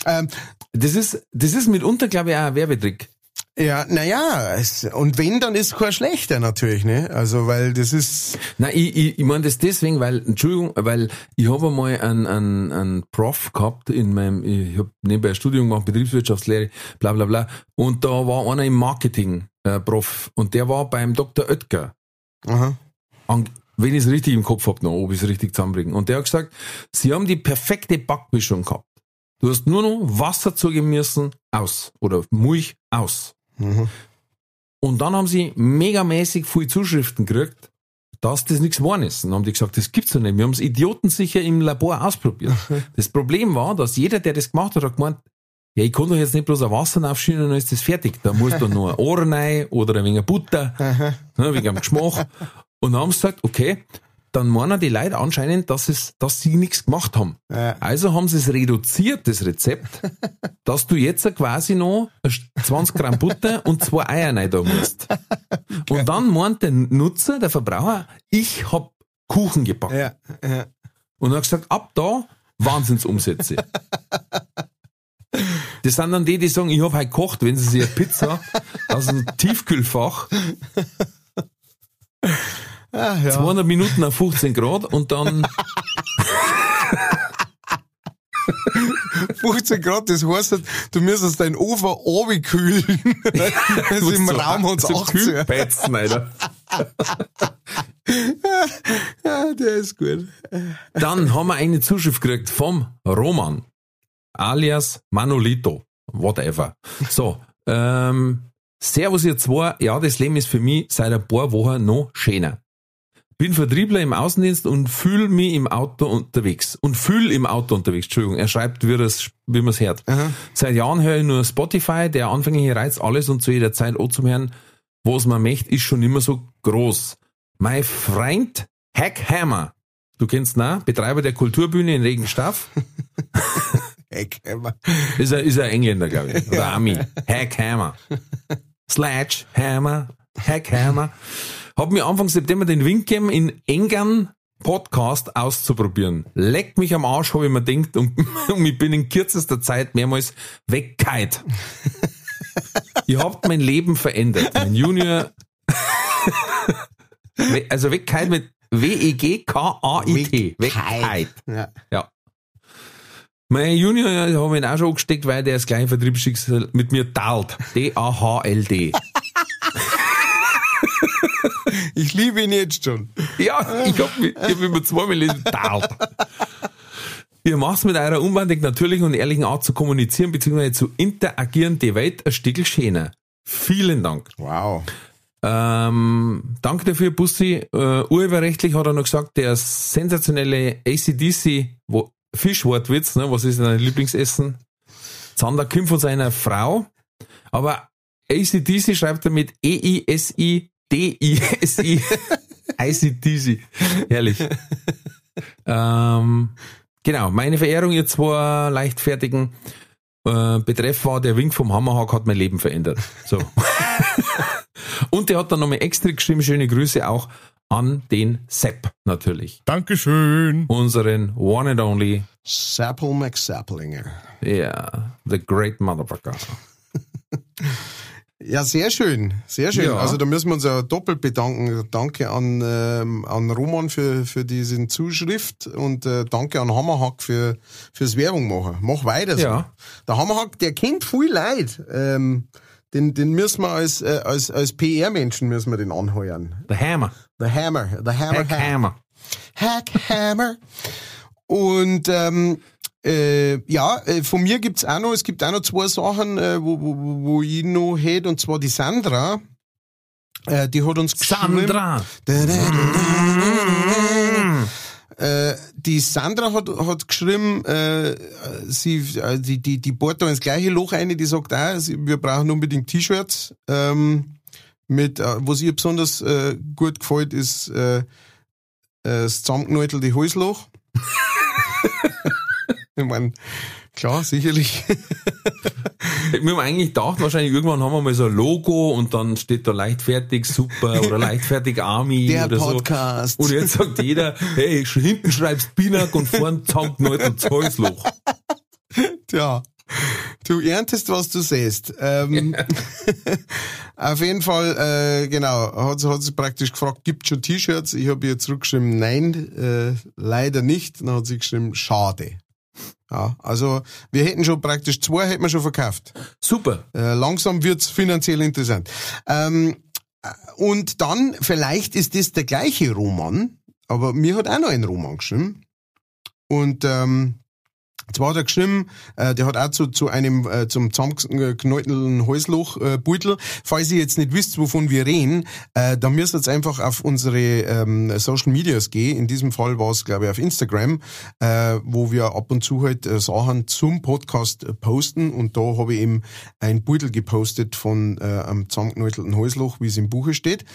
Ähm, Das ist, das ist mitunter, glaube ich, auch ein Werbetrick. Ja, naja, und wenn, dann ist kein schlechter natürlich, ne? Also, weil das ist, Nein, ich, ich, ich meine das deswegen, weil, Entschuldigung, weil ich habe einmal einen, einen, einen Prof gehabt in meinem, ich habe nebenbei ein Studium gemacht, Betriebswirtschaftslehre, bla bla bla, und da war einer im Marketing, äh, Prof, und der war beim Dr. Oetker, aha. an, wenn ich es richtig im Kopf hab noch, ob ich es richtig zusammenbringe. Und der hat gesagt, sie haben die perfekte Backmischung gehabt. Du hast nur noch Wasser zugeben müssen, aus. Oder Milch, aus. Mhm. Und dann haben sie megamäßig viel Zuschriften gekriegt, dass das nichts geworden ist. Und dann haben die gesagt, das gibt's doch nicht. Wir haben es idiotensicher im Labor ausprobiert. *laughs* das Problem war, dass jeder, der das gemacht hat, hat gemeint, ja, ich kann doch jetzt nicht bloß ein Wasser aufschütten und dann ist das fertig. Da muss dann noch ein Ohr rein oder ein wenig Butter, ne, wegen dem Geschmack. Und dann haben sie gesagt, okay, dann meinen die Leute anscheinend, dass, es, dass sie nichts gemacht haben. Ja. Also haben sie es reduziert, das Rezept, *laughs* dass du jetzt quasi noch 20 Gramm Butter und zwei Eier rein da musst. *laughs* Und dann meint der Nutzer, der Verbraucher, ich hab Kuchen gebacken. Ja, ja. Und er hat gesagt, ab da Wahnsinnsumsätze. Das sind dann die, die sagen, ich habe heute gekocht, wenn sie sich eine Pizza aus dem Tiefkühlfach Ah, ja. 200 Minuten auf 15 Grad und dann 15 Grad, das heißt, du müsstest deinen Ofen runterkühlen. *laughs* Also im Raum hat's so 18. Kühlpetzen, Alter. Ja, *laughs* der ist gut. Dann haben wir eine Zuschrift gekriegt vom Roman, alias Manolito, whatever. So, ähm, Servus ihr zwei, ja, das Leben ist für mich seit ein paar Wochen noch schöner. Bin Vertriebler im Außendienst und fühl mich im Auto unterwegs. Und fühl im Auto unterwegs, Entschuldigung. Er schreibt, wie, das, wie man es hört. Seit Jahren höre ich nur Spotify, der anfängliche Reiz, alles und zu jeder Zeit auch zum Hören, was man möchte, ist schon immer so groß. Mein Freund Hackhammer, du kennst na, Betreiber der Kulturbühne in Regenstaff, *laughs* Heckhammer. ist er, ist er Engländer, glaube ich. *laughs* Oder Ami. Hackhammer. Sledgehammer. Hackhammer. Hab mir Anfang September den Wink gegeben, in Engern Podcast auszuprobieren. Leckt mich am Arsch, habe ich mir gedacht, und, *laughs* und ich bin in kürzester Zeit mehrmals wegkeit. Ihr habt mein Leben verändert. Mein Junior, also wegkeit mit W-E-G-K-A-I-T. Wegkeit. Ja. Ja. Mein Junior habe ich ihn auch schon angesteckt, weil der das gleiche Vertriebsschicksal mit mir teilt. D-A-H-L-D. *laughs* Ich liebe ihn jetzt schon. Ja, ich hab mich, ich hab mich zweimal gelesen. Ihr macht's mit eurer unbändig natürlichen und ehrlichen Art zu kommunizieren bzw. zu interagieren die Welt ein Stückel schöner. Vielen Dank. Wow. Ähm, danke dafür, Bussi. Äh, urheberrechtlich hat er noch gesagt, der sensationelle ACDC wo, Fischwortwitz, ne, was ist dein Lieblingsessen? Zander kommt von seiner Frau, aber ACDC schreibt er mit E E-I-S-I-D-I-S-I. ACDC. Herrlich. ähm, genau, meine Verehrung, ihr zwei leichtfertigen. Äh, Betreff war, der Wink vom Hammerhack hat mein Leben verändert. So. *laughs* Und der hat dann nochmal extra geschrieben, schöne Grüße auch an den Sepp natürlich. Dankeschön. Unseren one and only, Sapple McSapplinger. yeah, the great motherfucker. *laughs* Ja, sehr schön, sehr schön. Ja. Also da müssen wir uns ja doppelt bedanken. Danke an, ähm, an Roman für, für diesen Zuschrift und äh, danke an Hammerhack für fürs Werbung machen. Mach weiter so. Ja. Der Hammerhack, der kennt viel Leid. Ähm, den, den müssen wir als, äh, als, als PR-Menschen müssen wir den anheuern. The Hammer. The Hammer, the Hammer, Hack Hammer. Hack Hammer. Und ähm, äh, ja, äh, von mir gibt's auch noch, es gibt auch noch zwei Sachen, äh, wo, wo, wo- ich noch hätte, und zwar die Sandra. Äh, die hat uns geschrieben. Sandra. Äh, die Sandra hat, hat geschrieben, äh, sie, äh, die, die, die bohrt da ins gleiche Loch ein, die sagt auch, wir brauchen unbedingt T-Shirts. Ähm, mit, äh, was ihr besonders äh, gut gefällt, ist äh, äh, das zusammengenäutelte Halsloch. *laughs* ich mein, klar, sicherlich. Wir haben eigentlich gedacht, wahrscheinlich irgendwann haben wir mal so ein Logo und dann steht da leichtfertig super oder leichtfertig Army Der oder Podcast. so. Und jetzt sagt jeder, hey, hinten schreibst Binak und vorn das Halsloch. Tja, du erntest, was du säst. Ähm, *laughs* auf jeden Fall, äh, genau, hat, sie- hat sie praktisch gefragt, gibt schon T-Shirts? Ich habe ihr zurückgeschrieben, nein, äh, leider nicht. Dann hat sie geschrieben, schade. Ja, also wir hätten schon praktisch zwei hätten wir schon verkauft. Super. Äh, langsam wird's finanziell interessant. Ähm, äh, und dann, vielleicht ist das der gleiche Roman, aber mir hat auch noch ein Roman geschrieben. Und ähm, zwar hat er geschrieben, äh, der hat auch zu, zu einem äh, zum zusammengeknäutelten Häusloch äh, Beutel. Falls ihr jetzt nicht wisst, wovon wir reden, äh, dann müsst ihr jetzt einfach auf unsere ähm, Social Medias gehen. In diesem Fall war es, glaube ich, auf Instagram, äh, wo wir ab und zu halt äh, Sachen zum Podcast äh, posten. Und da habe ich eben ein Beutel gepostet von äh, einem zusammengeknäutelten Häusloch, wie es im Buche steht,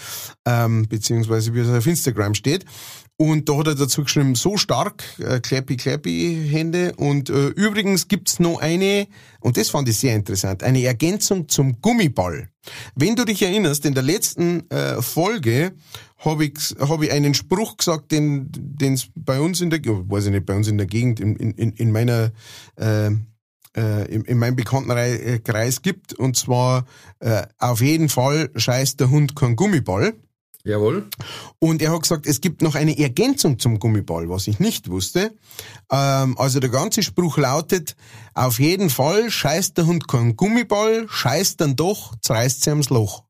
ähm, beziehungsweise wie es auf Instagram steht. Und da hat er dazu geschrieben, so stark, äh, clappy clappy Hände. Und äh, übrigens gibt's noch eine, und das fand ich sehr interessant, eine Ergänzung zum Gummiball. Wenn du dich erinnerst, in der letzten äh, Folge habe ich, hab ich einen Spruch gesagt, den es bei uns in der, weiß ich nicht, bei uns in der Gegend, in, in, in meiner äh, äh, in, in meinem Bekanntenkreis gibt. Und zwar, äh, auf jeden Fall scheißt der Hund kein Gummiball. Jawohl. Und er hat gesagt, es gibt noch eine Ergänzung zum Gummiball, was ich nicht wusste. Ähm, also der ganze Spruch lautet, auf jeden Fall scheißt der Hund kein Gummiball, scheißt dann doch, zerreißt sie ams Loch.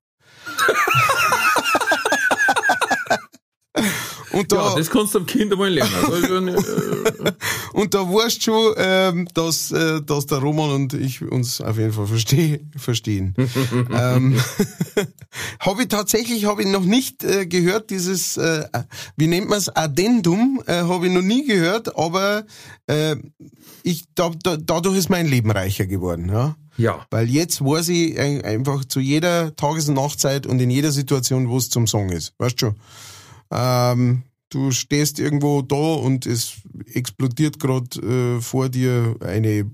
*laughs* Und da, Ja, das kannst du am Kind einmal lernen. Also, äh, *laughs* und da weißt schon, ähm, dass, äh, dass der Roman und ich uns auf jeden Fall versteh, verstehen. *laughs* ähm, *laughs* habe ich tatsächlich habe ich noch nicht äh, gehört, dieses, äh, wie nennt man es, Addendum, äh, habe ich noch nie gehört, aber äh, ich, da, da, dadurch ist mein Leben reicher geworden. Ja? ja. Weil jetzt weiß ich ein- einfach zu jeder Tages- und Nachtzeit und in jeder Situation, wo es zum Song ist. Weißt schon? Ähm, du stehst irgendwo da und es explodiert gerade äh, vor dir eine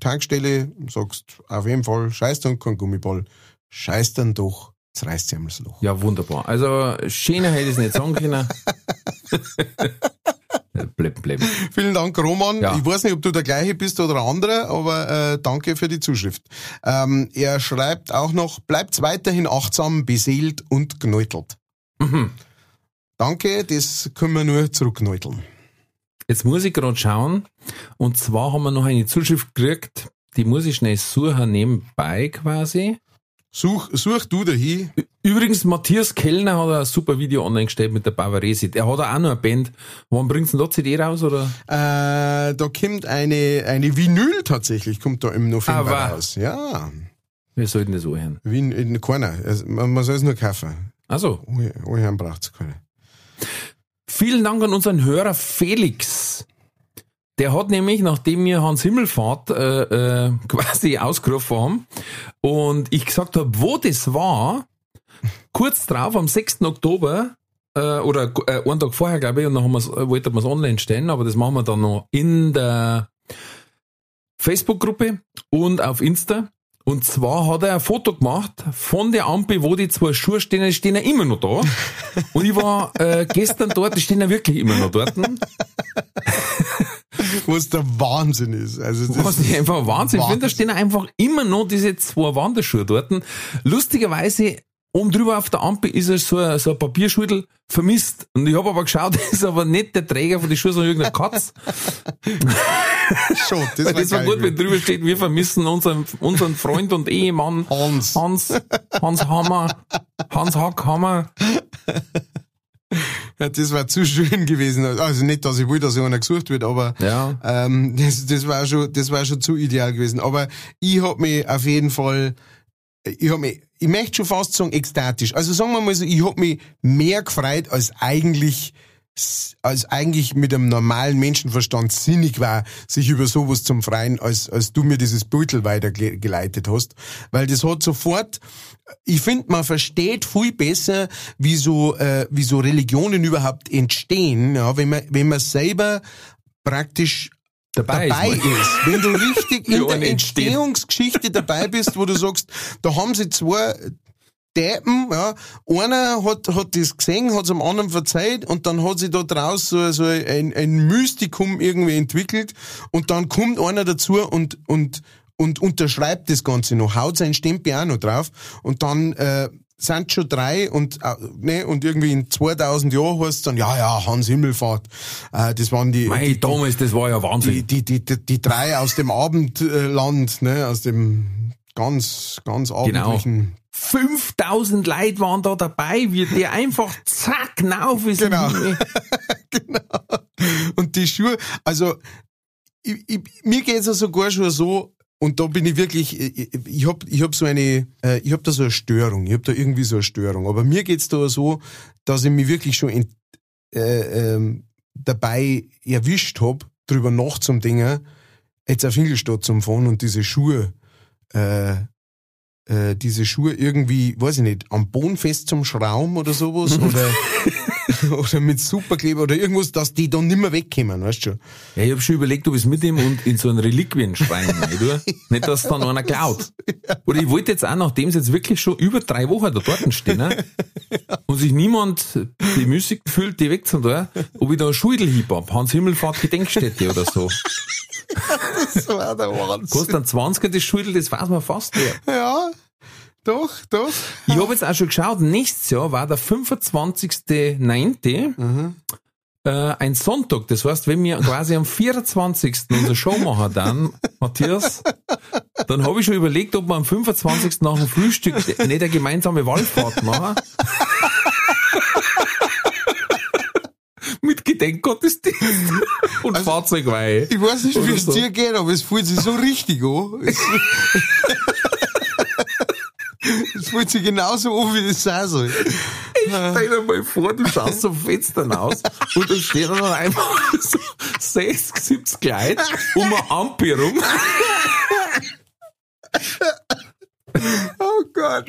Tankstelle, sagst auf jeden Fall, scheiß dann kein Gummiball, scheiß dann doch, jetzt reißt sie einmal das Loch. Ja, wunderbar. Also, schöner hätte ich es nicht sagen können. *laughs* bleb, bleb. Vielen Dank, Roman. Ja. Ich weiß nicht, ob du der gleiche bist oder der andere, aber äh, danke für die Zuschrift. Ähm, er schreibt auch noch, bleibt weiterhin achtsam, beseelt und geneutelt. Mhm. Danke, das können wir nur zurückneuteln. Jetzt muss ich gerade schauen. Und zwar haben wir noch eine Zuschrift gekriegt, die muss ich schnell suchen nebenbei quasi. Such, such du dahin. Übrigens, Matthias Kellner hat ein super Video online gestellt mit der Bavaresi. Er hat auch noch eine Band. Wann bringt's denn da CD raus, oder? Äh, da kommt eine, eine Vinyl tatsächlich, kommt da im November Aber- raus. Ja, Wir sollten das anhören. Wien, in keiner. Also, man, man soll es nur kaufen. Also, Anhören braucht es keine. Vielen Dank an unseren Hörer Felix. Der hat nämlich, nachdem wir Hans Himmelfahrt äh, äh, *laughs* quasi ausgerufen haben und ich gesagt habe, wo das war, kurz drauf, am 6. Oktober, äh, oder äh, einen Tag vorher, glaube ich, und dann haben wir's, äh, wollten wir es online stellen, aber das machen wir dann noch in der Facebook-Gruppe und auf Insta. Und zwar hat er ein Foto gemacht von der Ampel, wo die zwei Schuhe stehen, die stehen ja immer noch da. *laughs* Und ich war äh, gestern dort, die stehen ja wirklich immer noch dort. *laughs* Was der Wahnsinn ist. Also das Was ich einfach Wahnsinn finde, da Wahnsinn. stehen einfach immer noch diese zwei Wanderschuhe dort. Lustigerweise, oben drüber auf der Ampel ist es so ein, so ein Papierschüttel vermisst. Und ich habe aber geschaut, *laughs* das ist aber nicht der Träger von den Schuhen, sondern irgendein Katz. schon, das, Weil das war gut, wenn drüber steht, wir vermissen unseren, unseren Freund und Ehemann Hans. Hans, Hans Hammer, Hans Hackhammer. Ja, das war zu schön gewesen. Also nicht, dass ich will, dass einer gesucht wird, aber Ja. ähm, das, das war schon, das war schon zu ideal gewesen. Aber ich hab mich auf jeden Fall, ich hab mich, ich möchte schon fast sagen ekstatisch. Also sagen wir mal so, ich hab mich mehr gefreut als eigentlich als eigentlich mit einem normalen Menschenverstand sinnig war, sich über sowas zum Freien, als, als du mir dieses Beutel weitergeleitet hast. Weil das hat sofort, ich finde, man versteht viel besser, wie so, äh, wie so Religionen überhaupt entstehen, ja, wenn man, wenn man selber praktisch Dabei, dabei ist. ist. Wenn du richtig *laughs* in der. Entstehungsgeschichte dabei bist, wo du sagst, da haben sie zwei Deppen, ja, einer hat, hat das gesehen, hat es am anderen verzeiht und dann hat sich da draus so, so ein, ein Mystikum irgendwie entwickelt und dann kommt einer dazu und, und, und unterschreibt das Ganze noch, haut sein Stempel auch noch drauf und dann, äh, sind schon drei und, äh, ne, und irgendwie in 2000 Jahren heißt es dann, ja, ja, Hans Himmelfahrt, äh, das waren die, Mei, die, damals, das war ja die, Wahnsinn. die, die, die, die drei aus dem Abendland, ne, aus dem ganz, ganz Genau. abendlichen. 5000 Leute waren da dabei, wie der einfach zack, nauf ist. *laughs* Genau. Und die Schuhe, also ich, ich, mir geht's ja sogar schon so, und da bin ich wirklich, ich, ich hab, ich hab so eine, äh, ich hab da so eine Störung, ich hab da irgendwie so eine Störung. Aber mir geht's da so, dass ich mich wirklich schon in, äh, ähm, dabei erwischt hab, drüber nachzudenken, jetzt auf Ingolstadt zum Fahren und diese Schuhe, äh, äh, diese Schuhe irgendwie, weiß ich nicht, am Boden fest zum Schrauben oder sowas *laughs* oder, *laughs* oder mit Superkleber oder irgendwas, dass die dann nimmer wegkommen, weißt du schon. Ja, ich hab schon überlegt, ob ich es mitnehme und in so einen Reliquienschrein *laughs* rein tue. Nicht, dass dann einer klaut. Oder ich wollte jetzt auch, nachdem sie jetzt wirklich schon über drei Wochen da dort stehen ne, *laughs* und sich niemand bemüßigt fühlt, die wegzutun, ob ich da einen Schuldelhieb hab, Hans Himmelfahrt Gedenkstätte oder so. Das war der Wahnsinn. Kostet dann 20er das Schudel, das weiß man fast wer. Ja, Doch, doch. Ich habe jetzt auch schon geschaut, nächstes Jahr war der 25.9. Mhm. Äh, ein Sonntag. Das heißt, wenn wir quasi am 24. unsere Show machen dann, Matthias, dann habe ich schon überlegt, ob wir am 25. nach dem Frühstück nicht eine gemeinsame Wallfahrt machen. *laughs* Mit Gedenkgottesdienst und Fahrzeugweihe. Ich weiß nicht, wie es so. dir geht, aber es fühlt sich so richtig an. *laughs* Es fühlt sich genauso an, wie das sein soll. Stell dir mal vor, du schaust so Fenstern aus und da steht dann einfach so 60, 70 Leute um eine Ampel rum. Oh Gott.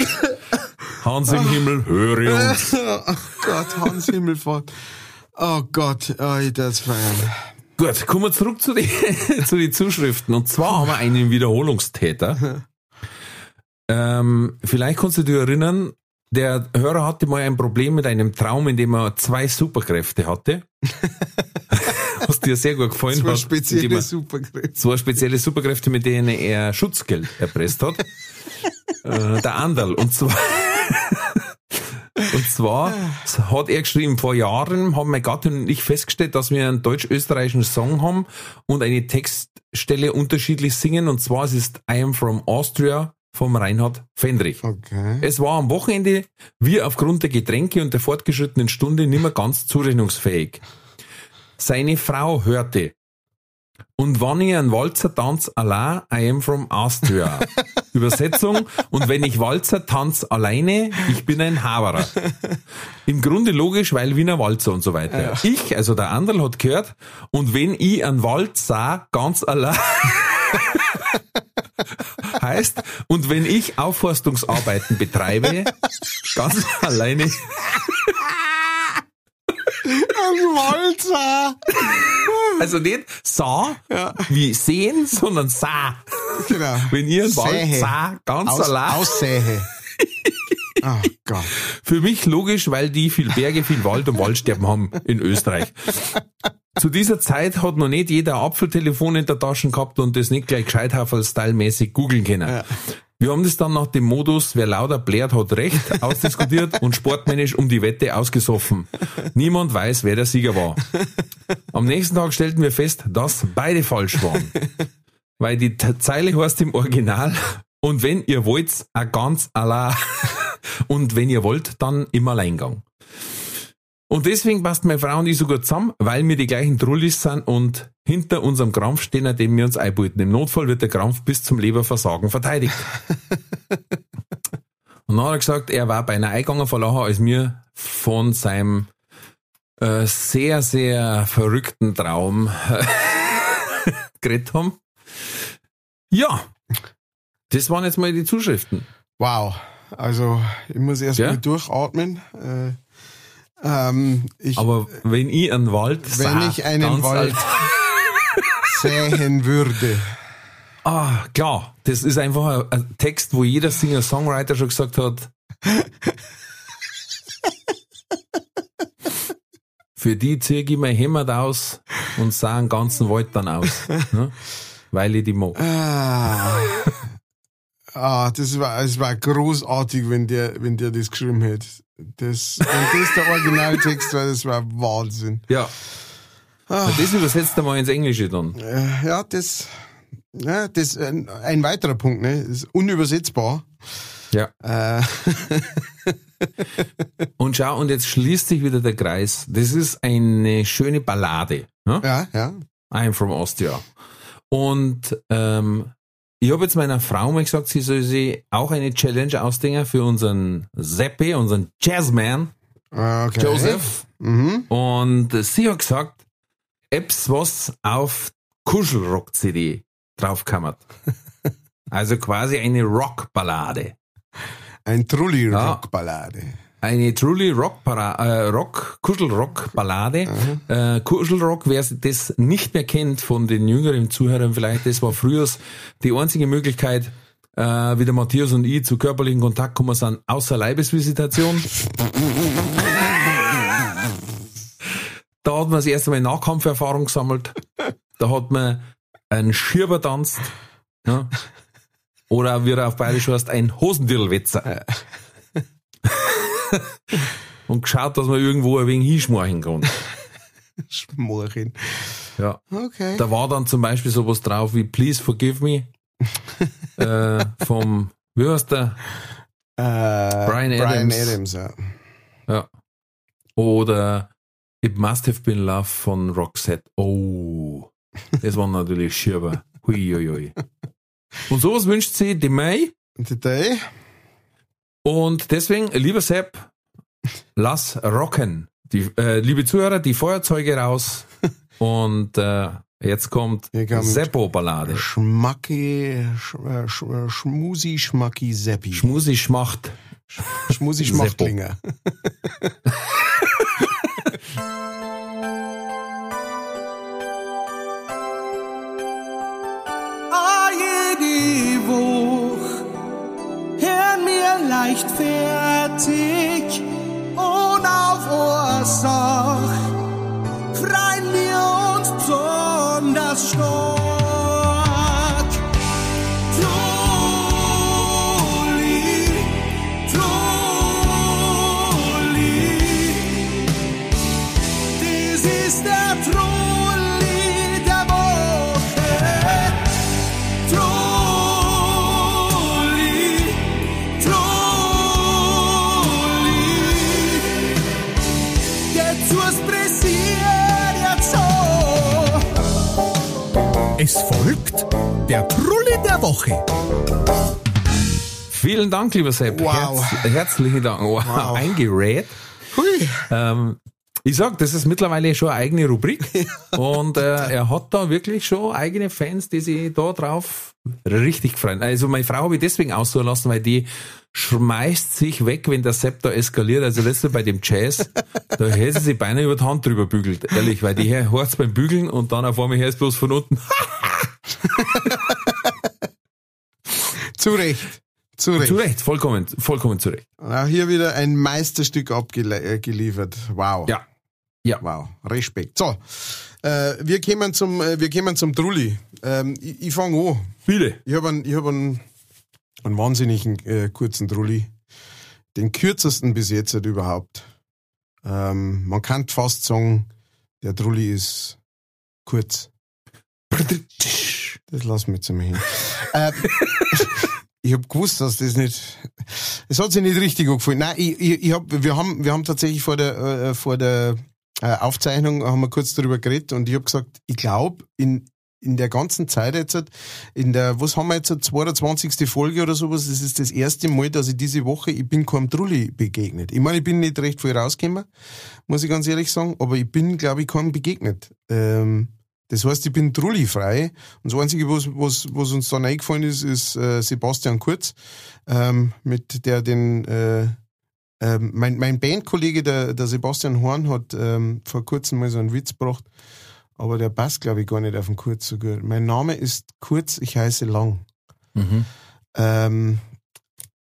Hans im Himmel, höre uns. Oh Gott, Hans Himmelfahrt. Oh Gott, oh, ich darf's feiern. Gut, kommen wir zurück zu den *laughs* zu die Zuschriften. Und zwar haben wir einen Wiederholungstäter. Ähm, vielleicht kannst du dich erinnern, der Hörer hatte mal ein Problem mit einem Traum, in dem er zwei Superkräfte hatte. *laughs* Was dir sehr gut gefallen war hat. spezielle er- Superkräfte. zwei spezielle Superkräfte, mit denen er Schutzgeld erpresst hat. *laughs* äh, der Anderl. Und zwar, und zwar hat er geschrieben, vor Jahren haben meine Gattin und ich festgestellt, dass wir einen deutsch-österreichischen Song haben und eine Textstelle unterschiedlich singen. Und zwar es ist I am from Austria vom Reinhard Fendrich. Okay. Es war am Wochenende, wir aufgrund der Getränke und der fortgeschrittenen Stunde nicht mehr ganz zurechnungsfähig. Seine Frau hörte, und wann ich einen Walzer tanz allein, I am from Austria. *laughs* Übersetzung, und wenn ich Walzer tanz alleine, ich bin ein Haverer. Im Grunde logisch, weil Wiener Walzer und so weiter. Ich, also der Anderl, hat gehört, und wenn ich einen Walzer ganz allein *laughs* heißt, und wenn ich Aufforstungsarbeiten betreibe, ganz *laughs* alleine, Ein Walzer. also nicht sah, wie sehen, sondern sah. Genau. Wenn ihr einen Wald sah, ganz Aus, allein. Aussähe. Oh Gott. Für mich logisch, weil die viel Berge, viel Wald und Waldsterben haben in Österreich. Zu dieser Zeit hat noch nicht jeder Apfeltelefon in der Tasche gehabt und das nicht gleich Gescheithafel-Style-mäßig googeln können. Wir haben das dann nach dem Modus, wer lauter blärt, hat recht, *laughs* ausdiskutiert und sportmännisch um die Wette ausgesoffen. Niemand weiß, wer der Sieger war. Am nächsten Tag stellten wir fest, dass beide falsch waren. Weil die Zeile heißt im Original, und wenn ihr wollt, a ganz allein. *laughs* Und wenn ihr wollt, dann im Alleingang. Und deswegen passt meine Frau und ich so gut zusammen, weil wir die gleichen Trullis sind und hinter unserem Krampf stehen, den wir uns einbeuten. Im Notfall wird der Krampf bis zum Leberversagen verteidigt. *laughs* und dann hat er gesagt, er war bei einer Eingangen verlachen, als wir von seinem äh, sehr, sehr verrückten Traum *laughs* geredet haben. Ja, das waren jetzt mal die Zuschriften. Wow. Also, ich muss erst Ja? mal durchatmen. Äh, ähm, ich, Aber wenn ich einen Wald wenn sah, ich einen Wald *laughs* säen würde. Ah, klar. Das ist einfach ein, Text, wo jeder Singer-Songwriter schon gesagt hat. *laughs* Für die ziehe ich mein Hemd aus und sah einen ganzen Wald dann aus. Ne? Weil ich die mag. Ah, ah das war, es war großartig, wenn der, wenn der das geschrieben hätte. Das, wenn das der Originaltext war, das war Wahnsinn. Ja. Das übersetzt er mal ins Englische dann. Äh, ja, das, ja, das, ein, ein weiterer Punkt, ne, ist unübersetzbar. Ja. Äh, *laughs* Und schau, und jetzt schließt sich wieder der Kreis. Das ist eine schöne Ballade. Ne? ja, ja. I'm from Austria. Und ähm, ich habe jetzt meiner Frau mal gesagt, sie soll sich auch eine Challenge ausdenken für unseren Seppi, unseren Jazzman, Okay. Joseph. Mhm. Und sie hat gesagt, Apps, was auf Kuschelrock-CD draufkammert. *laughs* Also quasi eine Rockballade. Ein Trulli Ja. Eine truly Rock, äh, Rock Kuschelrock Ballade. Äh, Kuschelrock, wer das nicht mehr kennt von den jüngeren Zuhörern vielleicht, das war früher die einzige Möglichkeit, äh, wie der Matthias und ich zu körperlichen Kontakt kommen sind, außer Leibesvisitation. da hat man das erste Mal Nahkampferfahrung gesammelt. Da hat man einen Schirber tanzt. Ja. Oder wie er auf Bayerisch heißt, ein Hosendirlwetzer. *laughs* *laughs* und geschaut, dass man irgendwo ein wenig hinschmorchen kann. *laughs* Schmorchen. Ja. Okay. Da war dann zum Beispiel sowas drauf wie Please Forgive Me *laughs* äh, vom, wie heißt der? Äh, Brian Brian Adams. Adams, ja. Ja. Oder It Must Have Been Love von Roxette. Oh, das war natürlich schirber. Hui, hui, hui. Und sowas wünscht sie die May. Die Day? Und deswegen, lieber Sepp, lass rocken. Die, äh, liebe Zuhörer, die Feuerzeuge raus. *laughs* Und äh, jetzt kommt Seppo-Ballade. Schmacki, sch, äh, sch, äh, Schmusi, Schmacki, Seppi. Schmusi Schmacht. Schmusi. Schmachtlinger. *laughs* leichtfertig und auf Ursach freuen wir uns besonders stark. Der Trulli der Woche. Vielen Dank, lieber Sepp. Wow. Herz, herzlichen Dank. Wow. Wow. Eingerät. Hui. Ähm, ich sag, das ist mittlerweile schon eine eigene Rubrik. *laughs* Und äh, er hat da wirklich schon eigene Fans, die sich da drauf richtig freuen. Also meine Frau habe ich deswegen aussuchen lassen, weil die schmeißt sich weg, wenn der Sepp da eskaliert. Also letzte bei dem Jazz, *laughs* da hätte sie sich beinahe über die Hand drüber bügelt. Ehrlich, weil die hört beim Bügeln und dann auf einmal hörst bloß von unten. *laughs* Zu Recht. Zu Recht. Zu Recht, vollkommen, vollkommen zu Recht. Auch hier wieder ein Meisterstück abgeliefert. Wow. Ja. Ja. Wow. Respekt. So. Äh, wir kommen zum, äh, wir kommen zum Trulli. Ähm, ich ich fange an. Bitte. Ich habe einen, ich hab einen, einen wahnsinnigen äh, kurzen Trulli. Den kürzesten bis jetzt halt überhaupt. Ähm, man kann fast sagen, der Trulli ist kurz. Das lassen wir jetzt einmal hin. *laughs* äh, ich habe gewusst, dass das nicht. Es hat sich nicht richtig gefallen. Nein, ich, ich, ich hab, wir haben, wir haben tatsächlich vor der, äh, vor der äh, Aufzeichnung haben wir kurz darüber geredet und ich habe gesagt, ich glaube in in der ganzen Zeit jetzt, in der, was haben wir jetzt, 22. Folge oder sowas, das ist das erste Mal, dass ich diese Woche, ich bin keinem Trulli begegnet. Ich meine, ich bin nicht recht viel rausgekommen, muss ich ganz ehrlich sagen, aber ich bin, glaube ich, keinem begegnet. Ähm, das heißt, ich bin Trulli-frei. Und das Einzige, was, was, was uns dann eingefallen ist, ist äh, Sebastian Kurz, ähm, mit der den, äh, ähm, mein, mein Bandkollege, der, der Sebastian Horn, hat ähm, vor kurzem mal so einen Witz gebracht, aber der passt, glaube ich, gar nicht auf den Kurz so gut. Mein Name ist Kurz, ich heiße Lang. Mhm. Ähm,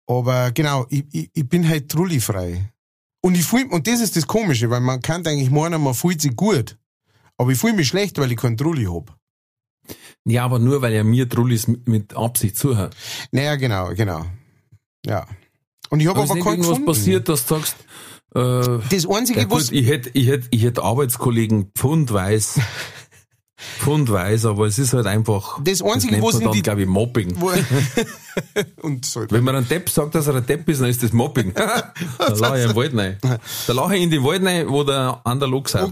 aber genau, ich, ich, ich bin halt trullifrei. Und ich fühl, und das ist das Komische, weil man kann eigentlich meinen, man fühlt sich gut. Aber ich fühle mich schlecht, weil ich keinen Trulli hab. Ja, aber nur weil er mir Trullis mit, Absicht zuhört. Naja, genau, genau. Ja. Und ich habe Aber aber keinen irgendwas gefunden. passiert, dass du sagst, äh, Das Einzige, ja gut, was... ich hätte ich hätt, ich hätt Arbeitskollegen *laughs* pfundweis, pfundweis, aber es ist halt einfach, Das Einzige, was dann, glaube ich, Mobbing. *laughs* Und so. Wenn man einem Depp sagt, dass er ein Depp ist, dann ist das Mobbing. *laughs* da lache ich in den Wald rein. Da lache ich in den Wald rein, wo der andere Lux hat.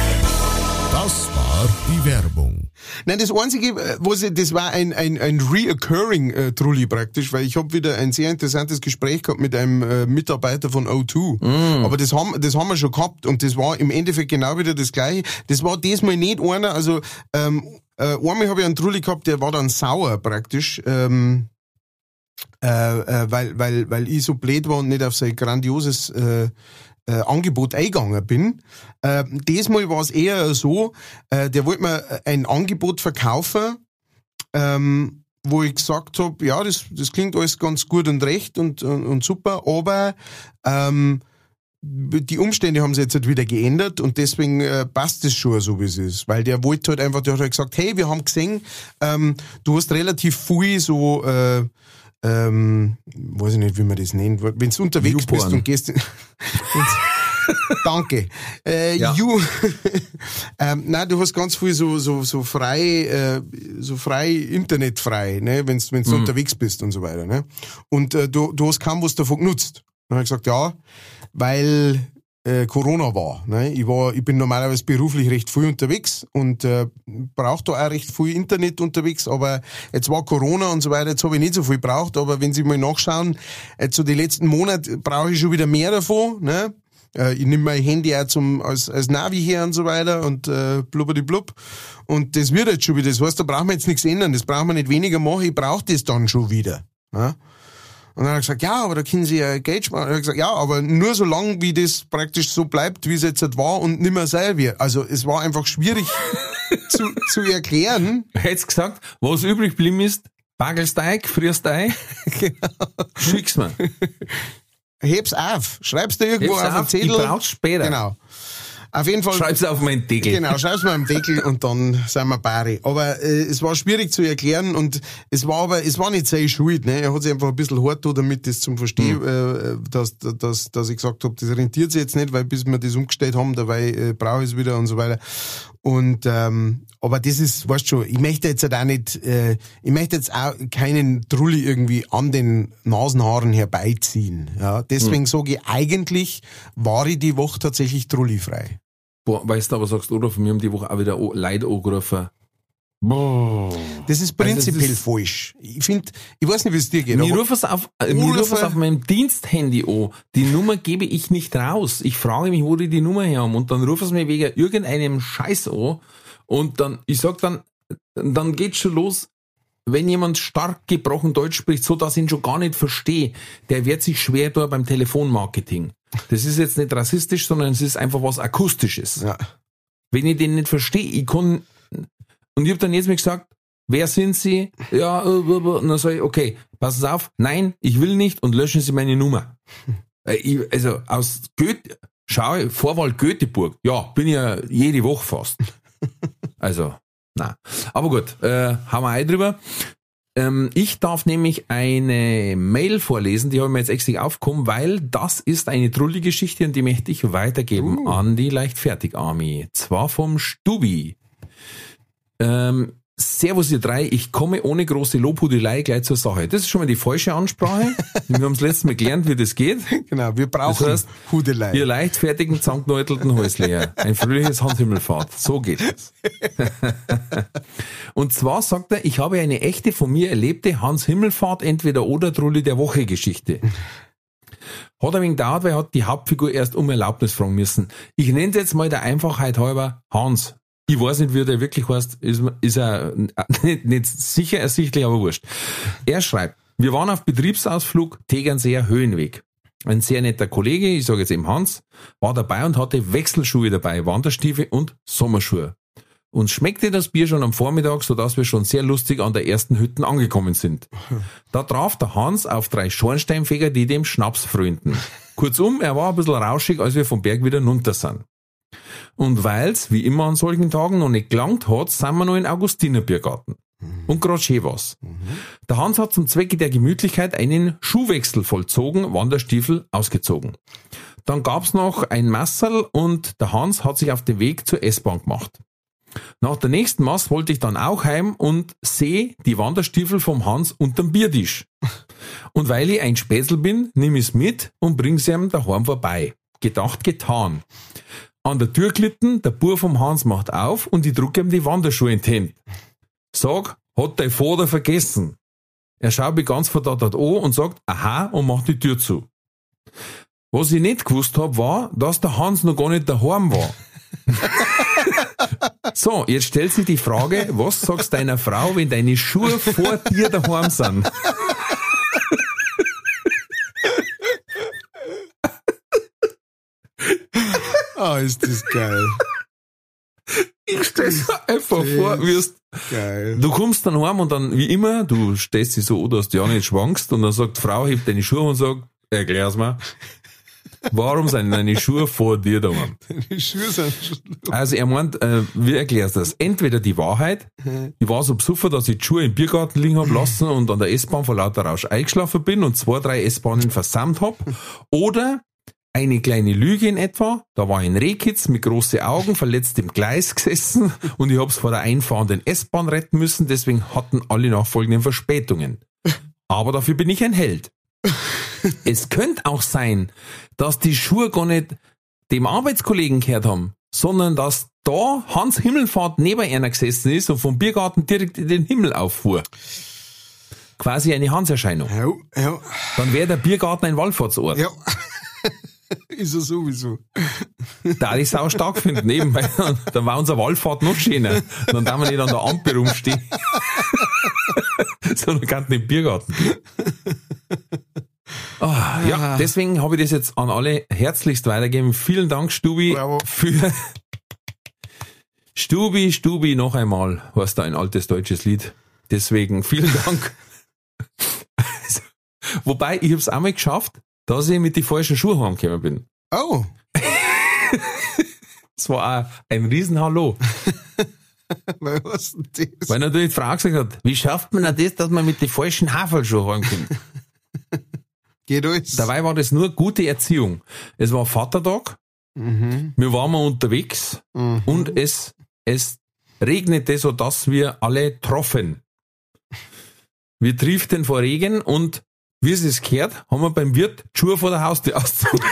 Das war die Werbung. Nein, das einzige, äh, was ich, das war ein, ein, ein reoccurring äh, Trulli praktisch, weil ich habe wieder ein sehr interessantes Gespräch gehabt mit einem äh, Mitarbeiter von O2. Aber das haben, das haben wir schon gehabt und das war im Endeffekt genau wieder das gleiche. Das war diesmal nicht einer, also ähm, äh, einmal habe ich einen Trulli gehabt, der war dann sauer praktisch. Ähm, äh, äh, weil, weil, weil ich so blöd war und nicht auf sein grandioses äh, äh, Angebot eingegangen bin. Äh, diesmal war es eher so, äh, der wollte mir ein Angebot verkaufen, ähm, wo ich gesagt habe, ja, das, das klingt alles ganz gut und recht und, und, und super, aber ähm, die Umstände haben sich jetzt halt wieder geändert und deswegen äh, passt es schon so, wie es ist. Weil der wollte halt einfach, der hat halt gesagt, hey, wir haben gesehen, ähm, du hast relativ viel so, äh, ähm, weiß ich nicht, wie man das nennt, wenn du unterwegs Youporn. bist und gehst... in- *laughs* Danke. Äh, Ja. you, *laughs* ähm, nein, du hast ganz viel so, so, so frei, äh, so frei, internetfrei, ne, wenn du Mhm. unterwegs bist und so weiter, ne. Und äh, du, du hast kaum was davon genutzt. Dann habe ich gesagt, ja, weil äh, Corona war. Ne? Ich war, ich bin normalerweise beruflich recht viel unterwegs und äh, brauche da auch recht viel Internet unterwegs, aber jetzt war Corona und so weiter, jetzt habe ich nicht so viel braucht, aber wenn Sie mal nachschauen, jetzt so die letzten Monate brauche ich schon wieder mehr davon, ne? Äh, ich nehme mein Handy auch zum, als, als Navi her und so weiter und äh, blubberi blub. Und das wird jetzt schon wieder. Das heißt, da brauchen wir jetzt nichts ändern. Das brauchen wir nicht weniger machen. Ich brauche das dann schon wieder. Ne? Und dann hat er gesagt, ja, aber da können Sie ja Geld sparen. Er hat gesagt, ja, aber nur so lange, wie das praktisch so bleibt, wie es jetzt halt war und nimmer sein wird. Also es war einfach schwierig *laughs* zu, zu erklären. Hättest gesagt, was übrig geblieben ist, Bagelsteig, frierst ein, *laughs* schick's mir. Heb's auf. Schreib's dir irgendwo Heb's auf, den auf, Zettel. ich brauch's später. Genau. Auf jeden Fall. Schreib's auf meinen Deckel. Genau, schreib's mal am Deckel und dann sind wir Bari. Aber äh, es war schwierig zu erklären und es war aber, es war nicht seine Schuld. Ne? Er hat sich einfach ein bisschen hart getan, damit das zum Verstehen, äh, dass, dass, dass ich gesagt habe, das rentiert sich jetzt nicht, weil bis wir das umgestellt haben, dabei äh, brauche ich es wieder und so weiter. Und ähm, aber das ist, weißt schon, ich möchte jetzt halt auch nicht, äh, ich möchte jetzt auch keinen Trulli irgendwie an den Nasenhaaren herbeiziehen. Ja, deswegen sage ich, eigentlich war ich die Woche tatsächlich trullifrei. Boah, weißt du, aber sagst du, oder von mir um die Woche auch wieder Leute angerufen. Boah. Das ist Also prinzipiell das ist- falsch. Ich finde, ich weiß nicht, wie es dir geht. Mir rufen es auf, äh, mir Rufe- rufen es auf meinem Diensthandy an. Die Nummer gebe ich nicht raus. Ich frage mich, wo die die Nummer her haben. Und dann rufen sie mir wegen irgendeinem Scheiß an. Und dann, ich sag dann, dann geht's schon los. Wenn jemand stark gebrochen Deutsch spricht, so dass ich ihn schon gar nicht verstehe, der wird sich schwer tun beim Telefonmarketing. Das ist jetzt nicht rassistisch, sondern es ist einfach was Akustisches. ja. Wenn ich den nicht verstehe, ich kann, und ich habe dann jetzt mal gesagt, wer sind Sie? Ja, äh, äh, äh. und dann sage ich, okay, passen Sie auf, nein, ich will nicht und löschen Sie meine Nummer. *laughs* Ich, also aus Goethe, schau, Vorwahl Göteborg, ja, bin ja jede Woche fast. *laughs* Also, na. Aber gut, äh, haben wir ein drüber. Ähm, ich darf nämlich eine Mail vorlesen, die habe ich mir jetzt extra aufgekommen, weil das ist eine trullige Geschichte und die möchte ich weitergeben an die Leichtfertig-Army. Zwar vom Stubi. Ähm, Servus ihr drei, ich komme ohne große Lobhudelei gleich zur Sache. Das ist schon mal die falsche Ansprache. *laughs* Wir haben das letzte Mal gelernt, wie das geht. Genau, wir brauchen Das heißt, Hudelei. Ihr leichtfertigen, zankneutelten Häusleher. Ein fröhliches Handhimmelfahrt. So geht es. *laughs* Und zwar sagt er, ich habe eine echte von mir erlebte Hans Himmelfahrt entweder oder Trulli der Woche Geschichte. Hat ein wenig gedauert, weil er hat die Hauptfigur erst um Erlaubnis fragen müssen. Ich nenne es jetzt mal der Einfachheit halber Hans. Ich weiß nicht, wie der wirklich heißt, ist, ist er *laughs* nicht, nicht sicher ersichtlich, aber wurscht. Er schreibt, wir waren auf Betriebsausflug Tegernseer Höhenweg. Ein sehr netter Kollege, ich sage jetzt eben Hans, war dabei und hatte Wechselschuhe dabei, Wanderstiefel und Sommerschuhe. Uns schmeckte das Bier schon am Vormittag, sodass wir schon sehr lustig an der ersten Hütten angekommen sind. Da traf der Hans auf drei Schornsteinfeger, die dem Schnaps frönten. Kurzum, er war ein bisschen rauschig, als wir vom Berg wieder runter sind. Und weil's, wie immer an solchen Tagen, noch nicht gelangt hat, sind wir noch in Augustinerbiergarten. Und grad schön was. Der Hans hat zum Zwecke der Gemütlichkeit einen Schuhwechsel vollzogen, Wanderstiefel ausgezogen. Dann gab's noch ein Masserl und der Hans hat sich auf den Weg zur S-Bahn gemacht. Nach der nächsten Maß wollte ich dann auch heim und sehe die Wanderstiefel vom Hans unterm Biertisch. Und weil ich ein Spätzl bin, nimm ich's mit und bring's ihm daheim vorbei. Gedacht, getan. An der Tür glitten, der Bub vom Hans macht auf und ich drücke ihm die Wanderschuhe in die. Sag, hat dein Vater vergessen? Er schaut mich ganz verdammt an und sagt, aha, und macht die Tür zu. Was ich nicht gewusst hab, war, dass der Hans noch gar nicht daheim war. *laughs* so, jetzt stellt sich die Frage, was sagst deiner Frau, wenn deine Schuhe vor dir daheim sind? *laughs* Ah, ist das geil. Ich stell's mir einfach vor, wirst, Geil. du kommst dann heim und dann, wie immer, du stehst dich so, dass du ja nicht schwankst und dann sagt die Frau, hebt deine Schuhe und sagt, erklär's mir. Warum sind deine Schuhe vor dir daheim? Die Schuhe sind schon. Also er meint, äh, wie erklärst du das? Entweder die Wahrheit, ich war so besoffen, dass ich die Schuhe im Biergarten liegen hab lassen und an der S-Bahn vor lauter Rausch eingeschlafen bin und zwei, drei S-Bahnen versammelt hab. Oder eine kleine Lüge in etwa, da war ein Rehkitz mit große Augen, verletzt im Gleis *laughs* gesessen und ich hab's vor der einfahrenden S-Bahn retten müssen, deswegen hatten alle nachfolgenden Verspätungen. Aber dafür bin ich ein Held. Es könnte auch sein, dass die Schuhe gar nicht dem Arbeitskollegen gehört haben, sondern dass da Hans Himmelfahrt neben einer gesessen ist und vom Biergarten direkt in den Himmel auffuhr. Quasi eine Hanserscheinung. Ja, ja, Dann wäre der Biergarten ein Wallfahrtsort. ja. *laughs* ist er sowieso. Da ich sau stark finden, nebenbei. *laughs* Dann war unser Wallfahrt noch schöner. Dann darf man nicht an der Ampel rumstehen. *laughs* Sondern kann den Biergarten. Ah, ja, deswegen habe ich das jetzt an alle herzlichst weitergeben. Vielen Dank, Stubi, Bravo. für Stubi, Stubi noch einmal, was da ein altes deutsches Lied. Deswegen vielen Dank. Also, Wobei, ich habe es einmal geschafft, dass ich mit den falschen Schuhen heimgekommen bin. Oh, *laughs* Das war auch ein Riesenhallo. *laughs* was denn das? Weil natürlich die Frau gesagt hat, wie schafft man denn das, dass man mit den falschen Haferschuhen heimkommt? *laughs* Geht alles? Dabei war das nur gute Erziehung. Es war Vatertag, Mhm. wir waren mal unterwegs Mhm. und es, es regnete, so dass wir alle troffen. Wir trieften vor Regen und wie es es gehört, haben wir beim Wirt die Schuhe vor der Haustür *laughs* ausgezogen.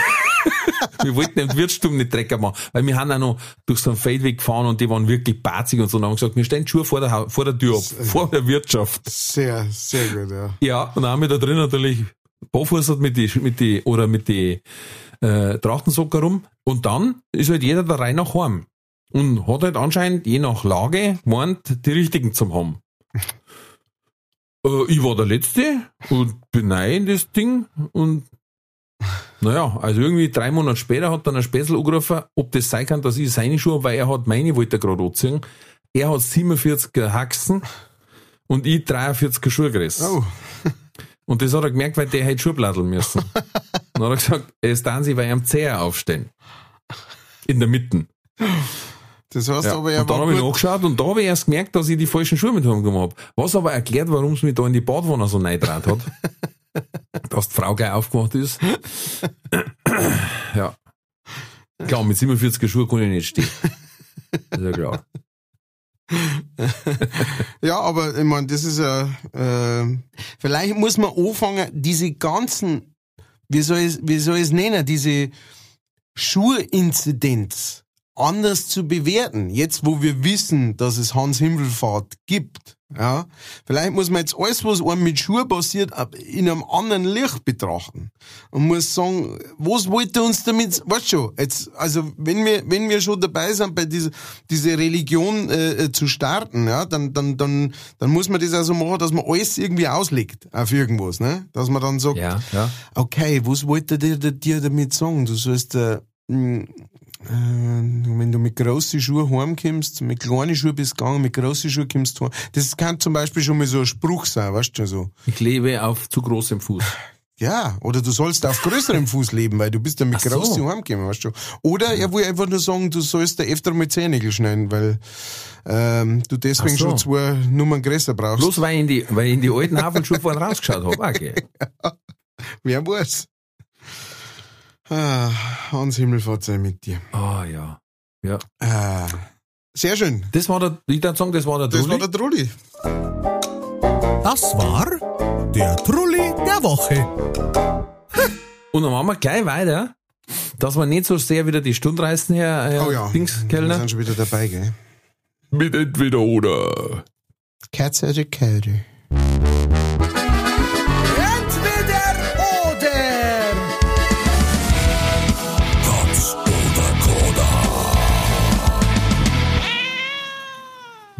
wir wollten den Wirtstum nicht dreckig machen, weil wir haben auch noch durch so einen Feldweg gefahren und die waren wirklich batzig und so. Und haben gesagt, wir stellen die Schuhe vor der, vor der Tür ab, vor der Wirtschaft. Sehr, sehr gut, ja. Ja, und dann haben wir da drin natürlich barfuß mit die, mit die, oder mit die, äh, Trachtensocken rum. Und dann ist halt jeder da rein nach heim. Und hat halt anscheinend, je nach Lage, gemeint, die richtigen zum haben. Äh, ich war der Letzte und bin neu in das Ding und naja, also irgendwie drei Monate später hat dann ein Späßel angerufen, ob das sein kann, dass ich seine Schuhe, hab, weil er hat meine, wollte er gerade anziehen. Er hat 47er Haxen und ich 43er Schuhe gerissen. Oh, Und das hat er gemerkt, weil der hätte Schubladeln müssen. Dann hat er gesagt, es dann sie bei einem Zeher aufstellen. In der Mitte. Das heißt Ja. aber, er und dann habe ich nachgeschaut und da habe ich erst gemerkt, dass ich die falschen Schuhe mit heimgenommen habe. Was aber erklärt, warum es mich da in die Badwanne so reingetraut hat. *laughs* dass die Frau gleich aufgemacht ist. ja. Klar, mit 47er Schuhe kann ich nicht stehen. Ist ja klar. *laughs* Ja, aber ich meine, das ist ja, äh, vielleicht muss man anfangen, diese ganzen, wie soll ich, wie soll ich es nennen, diese Schuhinzidenz anders zu bewerten. Jetzt, wo wir wissen, dass es Hans Himmelfahrt gibt, ja, vielleicht muss man jetzt alles, was einem mit Schuhe passiert, in einem anderen Licht betrachten. Und muss sagen, was wollte uns damit, weißt schon, jetzt, also, wenn wir, wenn wir schon dabei sind, bei dieser, diese Religion, äh, äh, zu starten, ja, dann, dann, dann, dann muss man das auch so machen, dass man alles irgendwie auslegt auf irgendwas, ne? Dass man dann sagt, Ja, ja. okay, was wollte der, der dir damit sagen? Du sollst, äh, äh, wenn du mit grossen Schuhen heimkommst, mit kleinen Schuhen bist gegangen, mit grossen Schuhen kommst du heim. Das kann zum Beispiel schon mal so ein Spruch sein, weißt du, so. Ich lebe auf zu großem Fuß. *laughs* Ja, oder du sollst auf größerem Fuß leben, weil du bist ja mit Ach so. heimgekommen, weißt du. Oder er will einfach nur sagen, du sollst da öfter mal Zehennägel schneiden, weil ähm, du deswegen so. schon zwei Nummern größer brauchst. Bloß weil ich in die, weil ich in die alten Hafenschuhe vorne rausgeschaut habe. Okay. *laughs* Wer weiß. Ah, Hans Himmelfahrt sei mit dir. Ah, ja. Ja. Ah, sehr schön. Das war der, ich würde sagen, das war der Das Trulli. war der Trulli. Das war der Trulli der Woche. Und dann machen wir gleich weiter. dass wir nicht so sehr wieder die Stundreisen her, Herr Oh ja, wir Dingskellner. sind schon wieder dabei, gell? Mit entweder oder. Katze oder Kälte? Entweder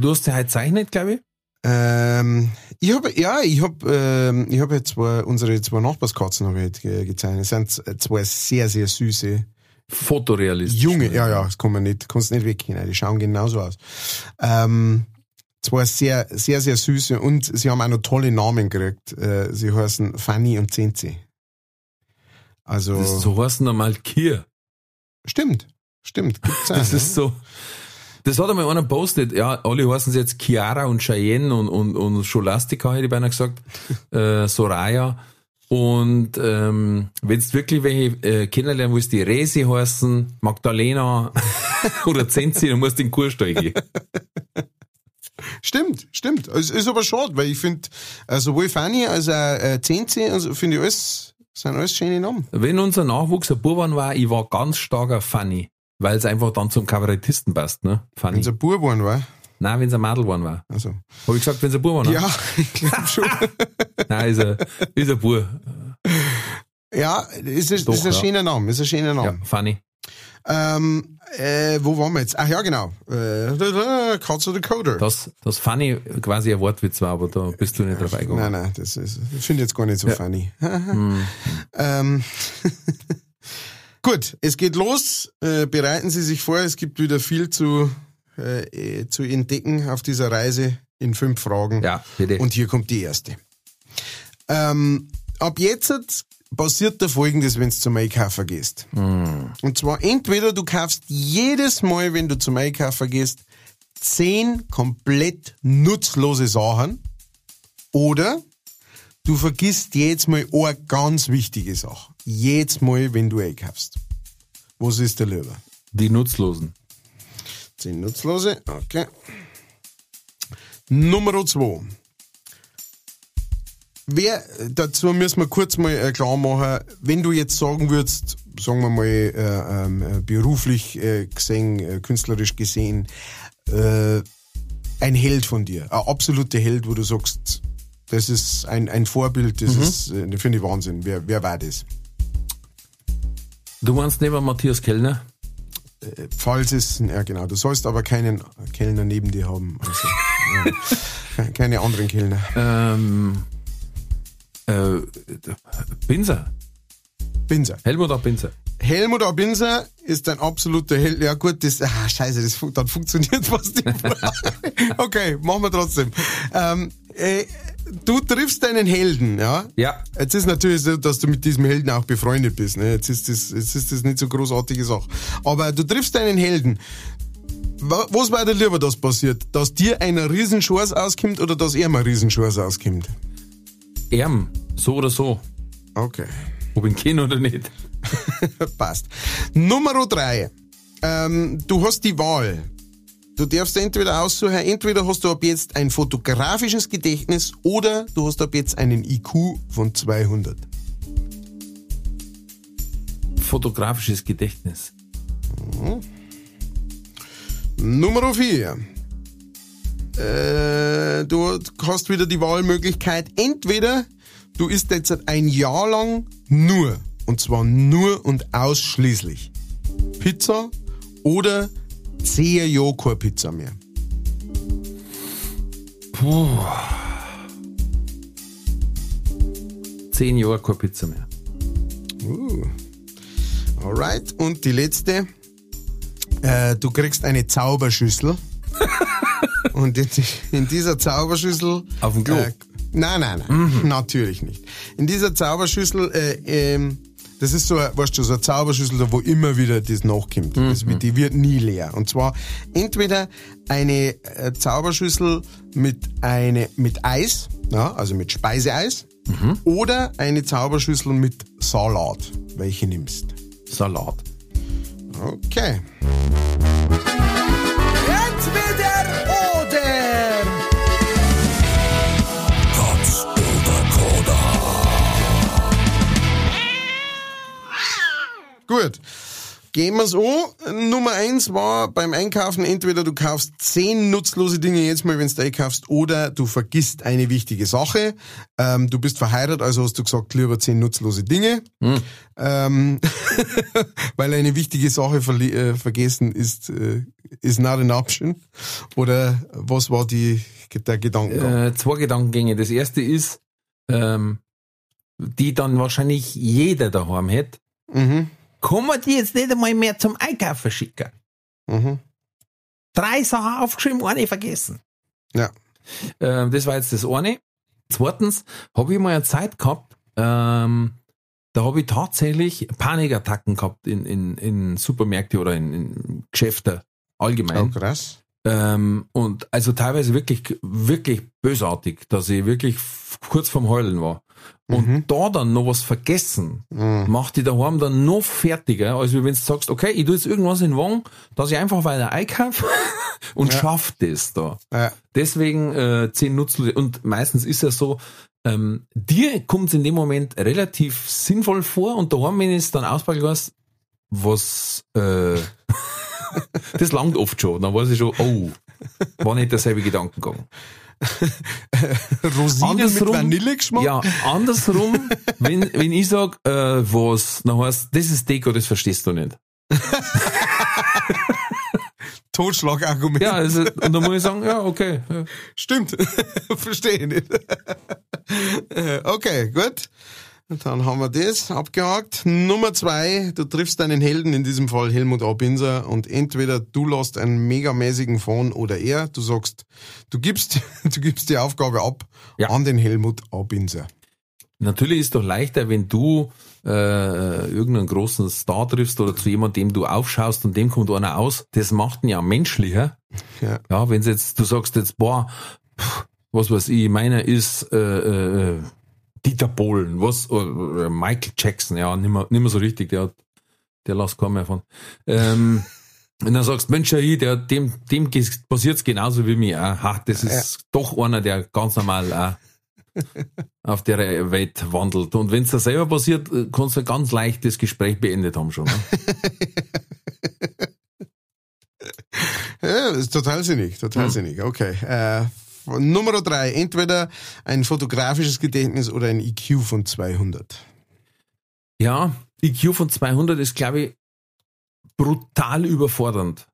Du hast ja heute zeichnet, glaube ich. Ähm, ich habe ja, ich habe ähm, ich habe jetzt zwei, unsere zwei Nachbarskatzen habe ich ge- gezeichnet. Es sind zwei sehr sehr süße Fotorealistisch. junge. Ja, ja, das kann man nicht, kannst nicht weggehen. Die schauen genauso aus. Ähm, zwei sehr sehr sehr süße und sie haben auch noch tolle Namen gekriegt. Äh, sie heißen Fanny und Zenzi. Also Das ist so heißen normal Kier. stimmt, stimmt. Gibt's auch, Das ne? ist so. Das hat einmal einer postet, ja, alle heißen jetzt Chiara und Cheyenne und, und, und Scholastica, hätte ich beinahe gesagt, *laughs* äh, Soraya. Und ähm, wenn du wirklich welche äh, kennenlernen willst, die Resi heißen, Magdalena *laughs* oder Zenzi, dann musst du in den Kurs steigen. Stimmt, stimmt. Es ist aber schade, weil ich finde, äh, sowohl Fanny als auch äh, Zenzi, also finde ich alles, sind alles schöne Namen. Wenn unser Nachwuchs ein Buban war, ich war ganz starker Fanny. Weil es einfach dann zum Kabarettisten passt, ne? Fanny. Wenn es ein Bub geworden war. Nein, wenn es ein Madel geworden war. Also. Habe ich gesagt, wenn es ein Bub war? Ja, *laughs* ich glaube schon. *laughs* Nein, ist ein, ist ein Bub. ja, ist, ein- Doch, ist ein ja. schöner Name, ist ein schöner Ja, Name. Fanny. Ähm, äh, wo waren wir jetzt? Ach ja, genau. Äh, Katz oder Coder. Dass, dass Fanny quasi ein Wortwitz war, aber da bist du nicht drauf Nein, eingegangen. nein, das ist, ich finde jetzt gar nicht so Ja. funny. *laughs* Hm. ähm, gut, es geht los. Äh, bereiten Sie sich vor, es gibt wieder viel zu, äh, äh, zu entdecken auf dieser Reise in fünf Fragen. Ja, bitte. Und hier kommt die erste. Ähm, ab jetzt passiert da folgendes, wenn du zum Einkaufen gehst. Und zwar entweder du kaufst jedes Mal, wenn du zum Einkaufen gehst, zehn komplett nutzlose Sachen oder du vergisst jedes Mal eine ganz wichtige Sache. Jedes Mal, wenn du einkaufst. Was ist der lieber? Die Nutzlosen. Zehn Nutzlose, okay. Nummer zwei. Wer, dazu müssen wir kurz mal äh, klar machen, wenn du jetzt sagen würdest, sagen wir mal äh, ähm, äh, beruflich äh, gesehen, äh, künstlerisch gesehen, äh, ein Held von dir, ein absoluter Held, wo du sagst, das ist ein, ein Vorbild, das ist, äh, finde ich Wahnsinn. Wer, wer war das? Du meinst neben Matthias Kellner? Äh, Falls es, ja genau, du sollst aber keinen Kellner neben dir haben. Also, ja, *laughs* keine anderen Kellner. Ähm, äh, Binser. Binser. Helmut auch Binser. Helmut Abinser ist ein absoluter Held. Ja gut, das, ah, scheiße, das, dann funktioniert fast nicht. *laughs* okay, machen wir trotzdem. Ähm, äh, du triffst deinen Helden, ja? Ja. Jetzt ist natürlich so, dass du mit diesem Helden auch befreundet bist. Ne? Jetzt, ist das, jetzt ist das nicht so großartige Sache. Aber du triffst deinen Helden. Wa- Was war dir lieber, dass passiert? Dass dir einer Riesenschors auskommt oder dass er mal Riesenschors auskommt? Erm, so oder so. Okay. Ob ich ihn oder nicht. *laughs* Passt. Nummer drei. Ähm, du hast die Wahl. Du darfst entweder aussuchen, entweder hast du ab jetzt ein fotografisches Gedächtnis oder du hast ab jetzt einen IQ von 200. Fotografisches Gedächtnis. Nummer vier. Äh, du hast wieder die Wahlmöglichkeit, entweder du isst jetzt ein Jahr lang nur, und zwar nur und ausschließlich, Pizza oder zehn Jahre keine Pizza mehr. Zehn Jahre keine Pizza mehr. Uh. Alright, und die letzte. Äh, du kriegst eine Zauberschüssel. *laughs* und in, in dieser Zauberschüssel. Auf dem Klo? Äh, nein, nein, nein. Natürlich nicht. In dieser Zauberschüssel, äh, ähm, das ist so, ein- weißt du, so eine Zauberschüssel, da wo immer wieder das nachkommt. Das, wird- die wird nie leer. Und zwar entweder eine äh, Zauberschüssel mit, eine, mit Eis, ja, also mit Speiseeis, oder eine Zauberschüssel mit Salat. Welche nimmst? Salat. Okay. Entweder oder. Gut. gehen wir's an. Nummer eins war beim Einkaufen, entweder du kaufst zehn nutzlose Dinge jetzt mal, wenn du einkaufst, oder du vergisst eine wichtige Sache. Ähm, du bist verheiratet, also hast du gesagt, lieber zehn nutzlose Dinge. Ähm, *laughs* weil eine wichtige Sache verli- äh, vergessen ist, äh, ist not an option. Oder was war die, der Gedanke? Äh, zwei Gedankengänge. Das erste ist, ähm, die dann wahrscheinlich jeder daheim hätte. mhm. Kann man die jetzt nicht einmal mehr zum Einkaufen schicken? Mhm. Drei Sachen aufgeschrieben, eine vergessen. Ja. Ähm, das war jetzt das eine. Zweitens habe ich mal eine Zeit gehabt, ähm, da habe ich tatsächlich Panikattacken gehabt in, in, in Supermärkte oder in, in Geschäfte Oh, allgemein. krass. Ähm, und also teilweise wirklich, wirklich bösartig, dass ich wirklich kurz vorm Heulen war. Und Mhm. da dann noch was vergessen, Mhm. macht die daheim dann noch fertiger, als wenn du sagst, okay, ich tue jetzt irgendwas in den Wagen, dass ich einfach weiter einkaufe *laughs* und Ja. schaff das da. Ja. Deswegen äh, zehn Nutzlose. Und meistens ist es so, ähm, dir kommt es in dem Moment relativ sinnvoll vor und daheim, wenn es dann auspacke, was, was äh, *laughs* das langt oft schon. Dann weiß ich schon, oh, war nicht derselbe Gedankengang. *laughs* Rosinen mit Andersrum- Vanillegeschmack? Ja, andersrum, *laughs* wenn, wenn ich sag, äh, was, dann heißt, das ist Deko, das verstehst du nicht. *laughs* Totschlagargument. Ja, also, und dann muss ich sagen, ja, okay. ja. Stimmt. Verstehe nicht. Äh, okay, gut. Dann haben wir das abgehakt. Nummer zwei, du triffst deinen Helden, in diesem Fall Helmut Abinser, und entweder du lässt einen megamäßigen fahren oder er, du sagst, du gibst, *laughs* du gibst die Aufgabe ab Ja. an den Helmut Abinser. Natürlich ist es doch leichter, wenn du äh, irgendeinen großen Star triffst oder zu jemandem, dem du aufschaust und dem kommt einer aus. Das macht ihn ja menschlicher. Ja. Ja, wenn jetzt, du sagst jetzt, boah, pff, was weiß ich, meiner ist äh, äh, Dieter Bohlen, was, äh, Michael Jackson, ja, nimmer, nimmer so richtig, der hat, der lässt keinen mehr von. Ähm, *laughs* und dann sagst, Mensch, ja, ich, der, dem, dem passiert's genauso wie mir. Ha, das ist doch einer, der ganz normal auch auf der Welt wandelt. Und wenn es dir selber passiert, äh, kannst du ganz leicht das Gespräch beendet haben schon. Ne? *laughs* Ja, das ist total sinnig, total Hm. sinnig. Okay. Äh, Nummer drei, entweder ein fotografisches Gedächtnis oder ein IQ von 200. Ja, IQ von 200 ist, glaube ich, brutal überfordernd.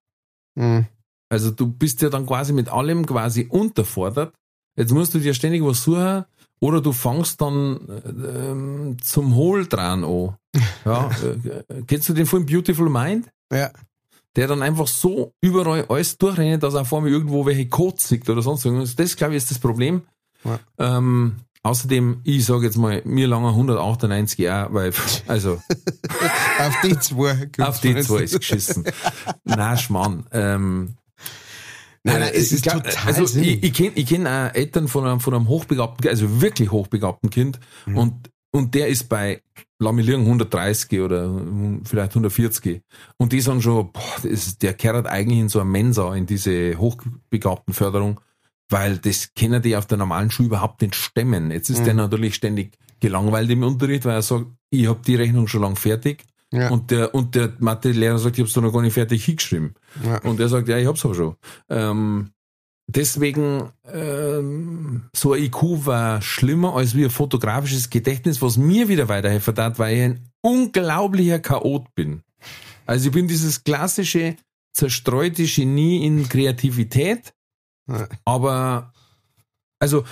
Hm. Also du bist ja dann quasi mit allem quasi unterfordert. Jetzt musst du dir ständig was suchen oder du fangst dann äh, ähm, zum Hohl dran an. *laughs* Ja, äh, kennst du den Film Beautiful Mind? Ja. Der dann einfach so überall alles durchrennt, dass er vor mir irgendwo welche Codes sieht oder sonst irgendwas. Das, glaube ich, ist das Problem. Ja. Ähm, außerdem, ich sage jetzt mal, mir lange 198 Jahre, weil, also, *laughs* Auf die zwei. auf die zwei ist geschissen. Na, Schmarrn. Ähm, Nein, nein, äh, es ist glaub, total Also sinnig. ich, ich kenne ich kenn Eltern von einem, von einem hochbegabten, also wirklich hochbegabten Kind Mhm. und, und der ist bei, lass mich liegen, 130 oder vielleicht 140 und die sagen schon, boah, das der kehrt eigentlich in so eine Mensa, in diese hochbegabten Förderung, weil das können die auf der normalen Schule überhaupt nicht stemmen. Jetzt ist der Mhm. natürlich ständig gelangweilt im Unterricht, weil er sagt, ich habe die Rechnung schon lang fertig Ja. und der, und der Mathelehrer sagt, ich habe es noch gar nicht fertig hingeschrieben. Ja. Und er sagt, ja, ich hab's aber schon. Ähm, deswegen, ähm, so ein IQ war schlimmer als wie ein fotografisches Gedächtnis, was mir wieder weiterhelfen hat, weil ich ein unglaublicher Chaot bin. Also ich bin dieses klassische, zerstreute Genie in Kreativität, aber also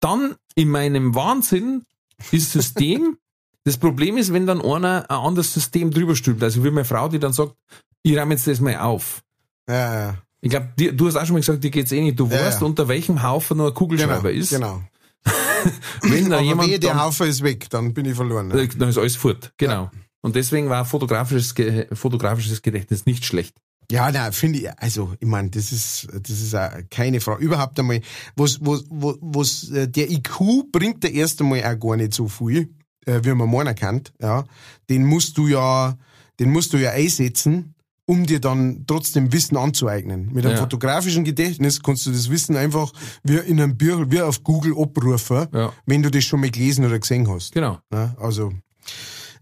dann in meinem Wahnsinn ist System. *laughs* das Problem ist, wenn dann einer ein anderes System drüber stülpt. Also wie meine Frau, die dann sagt, ich räume jetzt das mal auf. Ja, ja. Ich glaube, du hast auch schon mal gesagt, dir geht's eh nicht. Du Ja, weißt, ja. unter welchem Haufen nur ein Genau, Kugelschreiber ist. genau. *laughs* Wenn da Aber jemand wehe, der Haufen ist weg, dann bin ich verloren. äh, dann ist alles fort. Genau. Und deswegen war fotografisches, fotografisches Gedächtnis nicht schlecht. Ja, na, finde ich, also, ich meine, das ist, das ist auch keine Frage. Überhaupt einmal, was, was, was, was, äh, der IQ bringt der erst einmal auch gar nicht so viel, äh, wie man meinen kann, ja. Den musst du ja, den musst du ja einsetzen, um dir dann trotzdem Wissen anzueignen. Mit einem Ja. fotografischen Gedächtnis kannst du das Wissen einfach wie in einem Bücher, wie auf Google abrufen, Ja. wenn du das schon mal gelesen oder gesehen hast. Genau. Ja, also,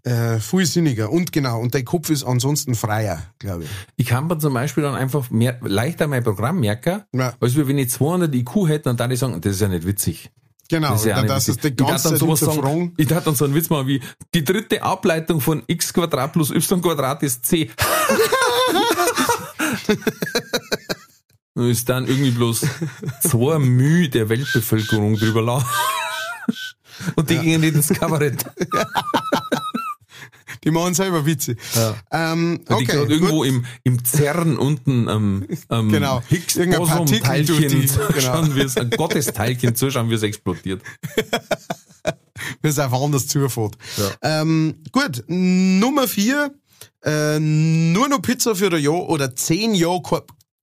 äh, viel sinniger. Und genau, und dein Kopf ist ansonsten freier, glaube ich. Ich kann mir zum Beispiel dann einfach mehr, leichter mein Programm merken, Ja. als wenn ich 200 IQ hätte und dann ich sagen, das ist ja nicht witzig. Genau, Das ist ja dann das ist die ich ganze dann Zeit sagen, ich darf dann so einen Witz machen wie, die dritte Ableitung von x Quadrat plus y Quadrat ist c. *laughs* Und *laughs* ist dann irgendwie bloß zwei Mühe der Weltbevölkerung drüber lachen. *laughs* Und die gingen nicht ins Kabarett. *laughs* Die machen selber Witze. Ähm, Die okay, gerade gut. irgendwo im, im Zern unten am, am Genau. Higgs Irgendein Boson Partikel durch Teilchen die- zuschauen, genau. wie es ein Gottesteilchen zuschauen, wie es explodiert. wie es einfach anders zufährt. Ähm, gut, Nummer vier, äh, nur noch Pizza für ein Jahr oder zehn Jahre, kein-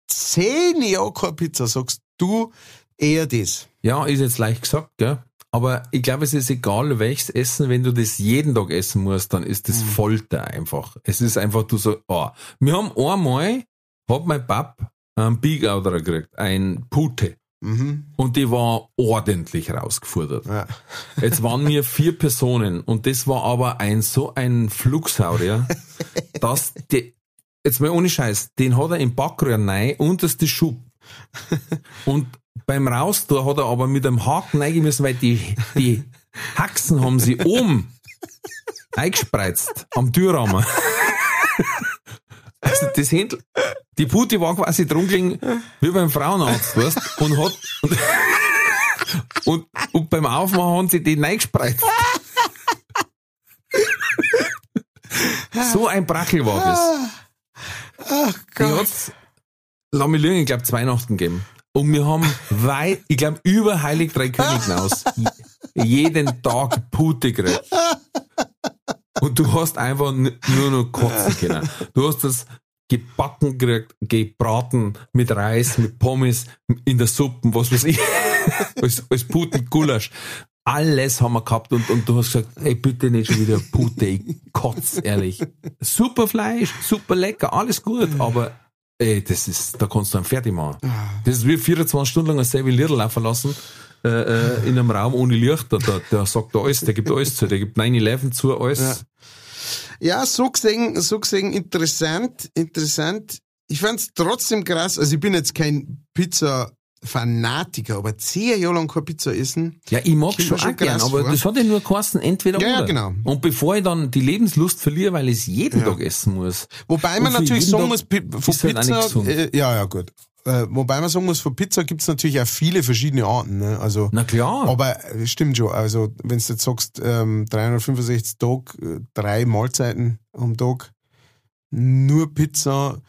zehn Jahre keine Pizza, sagst du eher das. Ja, ist jetzt leicht gesagt, gell? Aber ich glaube, es ist egal, welches Essen, wenn du das jeden Tag essen musst, dann ist Mhm. das Folter einfach. Es ist einfach, du so, oh. Wir haben einmal, hat mein Pap einen Bigauderer gekriegt, ein Pute. Mhm. Und die war ordentlich rausgefordert. Ja. Jetzt waren wir vier Personen und das war aber ein so ein Flugsaurier, *laughs* dass die, jetzt mal ohne Scheiß, den hat er im Backröhr rein, unterste Schub. Und beim Raustun hat er aber mit einem Haken reingehen müssen, weil die, die Haxen haben sie oben *laughs* eingespreizt am Türrahmen. Das Händel, die Putti war quasi drum gelegen, wie beim Frauenarzt, weißt, und hat, und, und, und beim Aufmachen haben sie den reingespreizt. so ein Brackel war das. Die hat's, lass mich lügen, ich glaube, zwei Nachten gegeben. Und wir haben weit, ich glaube, über Heilig Drei König hinaus jeden Tag Pute gekriegt. Und du hast einfach nur noch kotzen können. Du hast das gebacken gekriegt, gebraten, mit Reis, mit Pommes, in der Suppe, was weiß ich, *laughs* als, als Pute mit Gulasch. Alles haben wir gehabt und, und du hast gesagt, ey, bitte nicht schon wieder Pute, ich kotz, ehrlich. Super Fleisch, super lecker, alles gut, aber ey, das ist, da kannst du einen fertig machen. Das ist wie 24 Stunden lang ein Savvy Little laufen lassen, äh, äh, in einem Raum ohne Licht, der, der, der sagt alles, der gibt alles zu, der gibt 9-11 zu, alles. Ja, so gesehen, so gesehen interessant, interessant. Ich fand's trotzdem krass. Also ich bin jetzt kein Pizza-Fanatiker, aber zehn Jahre lang keine Pizza essen. Ja, ich mag schon schon auch gern, aber vor. das hat ja nur kosten, entweder Ja, ja, oder. genau. Und bevor ich dann die Lebenslust verliere, weil ich es jeden Ja. Tag essen muss. Wobei man natürlich sagen muss, von halt Pizza, gesund. äh, ja, ja, gut. Äh, wobei man sagen muss, von Pizza gibt's natürlich auch viele verschiedene Arten. Ne? Also, Na klar. aber äh, stimmt schon. Also, wenn du jetzt sagst, ähm, 365 Tage, äh, drei Mahlzeiten am Tag, nur Pizza,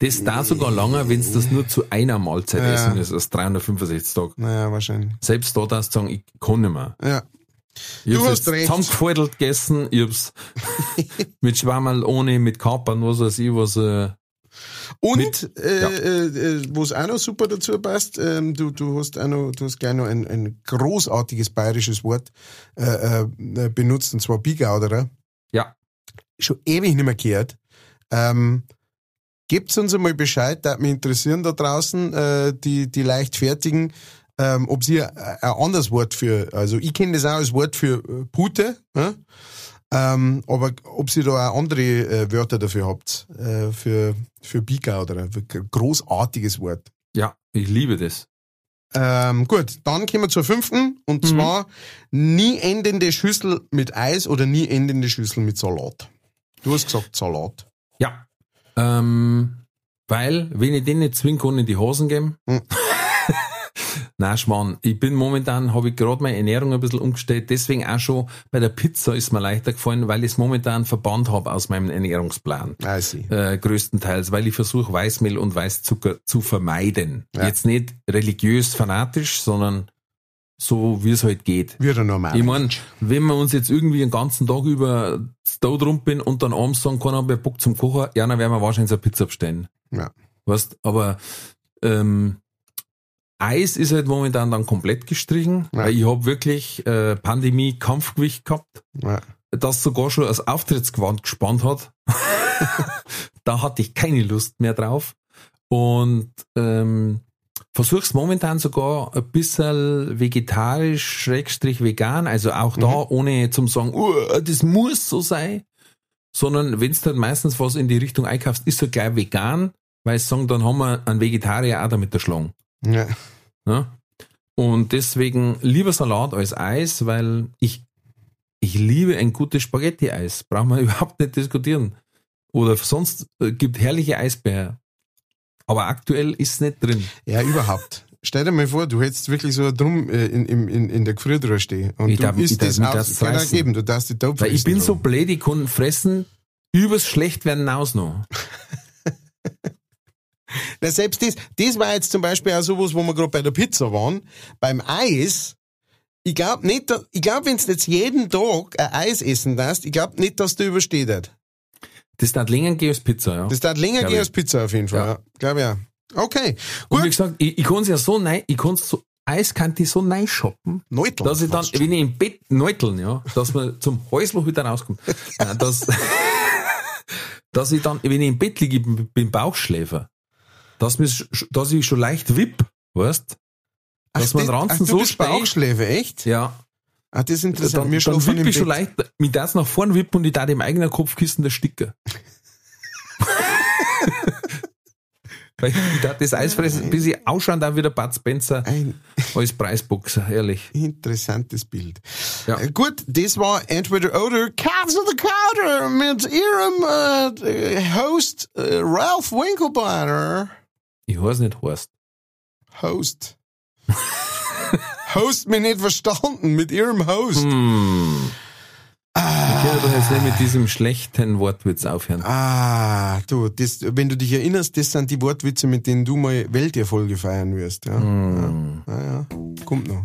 Das da sogar länger, wenn es das nur zu einer Mahlzeit Ja. essen ist, als 365 Tage. naja, wahrscheinlich. Selbst da darfst du sagen, ich kann nicht mehr. Ja. Ich Du hab's hast jetzt recht. zusammengefaltet gegessen, ich hab's *laughs* mit Schwammerl ohne, mit Kapern, was weiß ich, was, äh, Und Mit- äh, ja. äh, äh, wo es auch noch super dazu passt, ähm, du, du hast auch noch, du hast gleich noch ein, ein großartiges bayerisches Wort äh, äh, benutzt, und zwar Bigauderer. ja. Schon ewig nicht mehr gehört. Ähm, Gebt uns einmal Bescheid, da mich interessieren da draußen, äh, die, die leichtfertigen, ähm, ob sie ein, ein anderes Wort für, also ich kenne das auch als Wort für äh, Pute, ja? Ähm, aber ob sie da auch andere äh, Wörter dafür habt, äh, für, für Bika oder ein großartiges Wort. Ja, ich liebe das. Ähm, gut, dann kommen wir zur fünften und Mhm. zwar nie endende Schüssel mit Eis oder nie endende Schüssel mit Salat. Du hast gesagt Salat. Ja. Ähm, weil, wenn ich den nicht zwingen kann, in die Hosen geben. Hm. *laughs* Nein, Schmarrn. Ich bin momentan, habe ich gerade meine Ernährung ein bisschen umgestellt. Deswegen auch schon bei der Pizza ist mir leichter gefallen, weil ich es momentan verbannt habe aus meinem Ernährungsplan. I see. Äh, größtenteils, weil ich versuche, Weißmehl und Weißzucker zu vermeiden. Ja. Jetzt nicht religiös fanatisch, sondern so, wie es halt geht. Wieder normal. Ich mein, wenn wir uns jetzt irgendwie den ganzen Tag über da drum bin und dann abends sagen, keiner mehr Bock zum Kochen, ja, dann werden wir wahrscheinlich so eine Pizza bestellen. Ja. Weißt, aber ähm, Eis ist halt momentan dann komplett gestrichen, Ja. weil ich habe wirklich äh, Pandemie Kampfgewicht gehabt, Ja. das sogar schon als Auftrittsgewand gespannt hat. *laughs* da hatte ich keine Lust mehr drauf. Und ähm, versuch's momentan sogar ein bisschen vegetarisch, schrägstrich vegan, also auch da ohne zum sagen, "Uh, das muss so sein, sondern wenn's dann meistens was in die Richtung einkaufst, ist so gleich vegan, weil sie sagen, dann haben wir einen Vegetarier auch damit erschlagen. Ja. Ne? Und deswegen lieber Salat als Eis, weil ich, ich liebe ein gutes Spaghetti-Eis. Brauchen wir *laughs* überhaupt nicht diskutieren. Oder sonst äh, gibt herrliche Eisbär. Aber aktuell ist es nicht drin. Ja, überhaupt. Stell dir mal vor, du hättest wirklich so drum äh, in, in, in, der Gefriertruhe stehen. Und Ich du darf- ich isst darf das auf, das kann fressen. geben, du darfst die Topf Weil ich bin so blöd, ich kann fressen, übers schlecht werden hinaus noch. *laughs* Na, selbst das, das war jetzt zum Beispiel auch sowas, wo wir gerade bei der Pizza waren. Beim Eis, ich glaube nicht, ich glaube, wenn du jetzt jeden Tag ein Eis essen darfst, ich glaube nicht, dass du übersteht hat. Das darf länger gehen als Pizza, ja. Das dauert länger gehen als Pizza auf jeden Fall. Ja. Ja. Glaube ja. Okay, Und wie gut. gesagt, ich, ich kann es ja so nein, ich kann so, Eis kann ich so nein shoppen, Neutel. dass ich dann, wenn ich im Bett neuteln, ja, dass man zum Häusloch wieder rauskommt. *laughs* Nein, dass, *laughs* dass ich dann, wenn ich im Bett liege, ich bin Bauchschläfer, dass, dass ich schon leicht wipp, weißt? Dass mein Ranzen ach, du so. Bauchschläfe, echt? Ja, Ah, das ist interessant. dann, Mir dann wippe ich schon Bett. leicht, mit das nach vorn wippen und ich da dem eigenen Kopfkissen der Sticker. *laughs* Weil ich da das Eis fressen, bis ich ausschauen da wieder Bud Spencer Ein als Preisboxer, ehrlich. interessantes Bild. Ja. Äh, Gut, das war entweder oder Cats of the Counter mit ihrem äh, Host äh, Ralph Winkelbeiner. Ich weiß nicht, Horst. Host. Host mich nicht verstanden mit ihrem Host. Hm. Ich kann doch jetzt nicht mit diesem schlechten Wortwitz aufhören. Ah, du, das, wenn du dich erinnerst, das sind die Wortwitze, mit denen du mal Welterfolge feiern wirst. Ja, Hm. ja, ja, ja. kommt noch.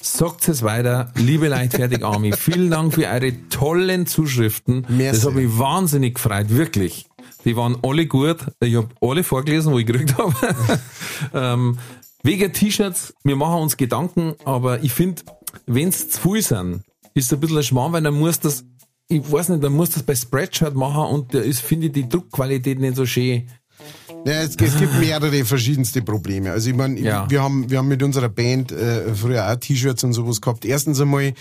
Sagt es weiter, liebe Leitfertig Army. Vielen Dank für eure tollen Zuschriften. Merci. Das hat mich wahnsinnig gefreut, wirklich. Die waren alle gut. Ich habe alle vorgelesen, wo ich gekriegt habe. *laughs* ähm, wegen T-Shirts, wir machen uns Gedanken, aber ich finde, wenn es zu viel sind, ist es ein bisschen ein Schmarrn, weil dann muss das, ich weiß nicht, dann muss das bei Spreadshirt machen und da ist, finde ich, die Druckqualität nicht so schön. Ja, es, es gibt mehrere verschiedenste Probleme. Also ich meine, Ja. wir haben wir haben mit unserer Band äh, früher auch T-Shirts und sowas gehabt. Erstens einmal,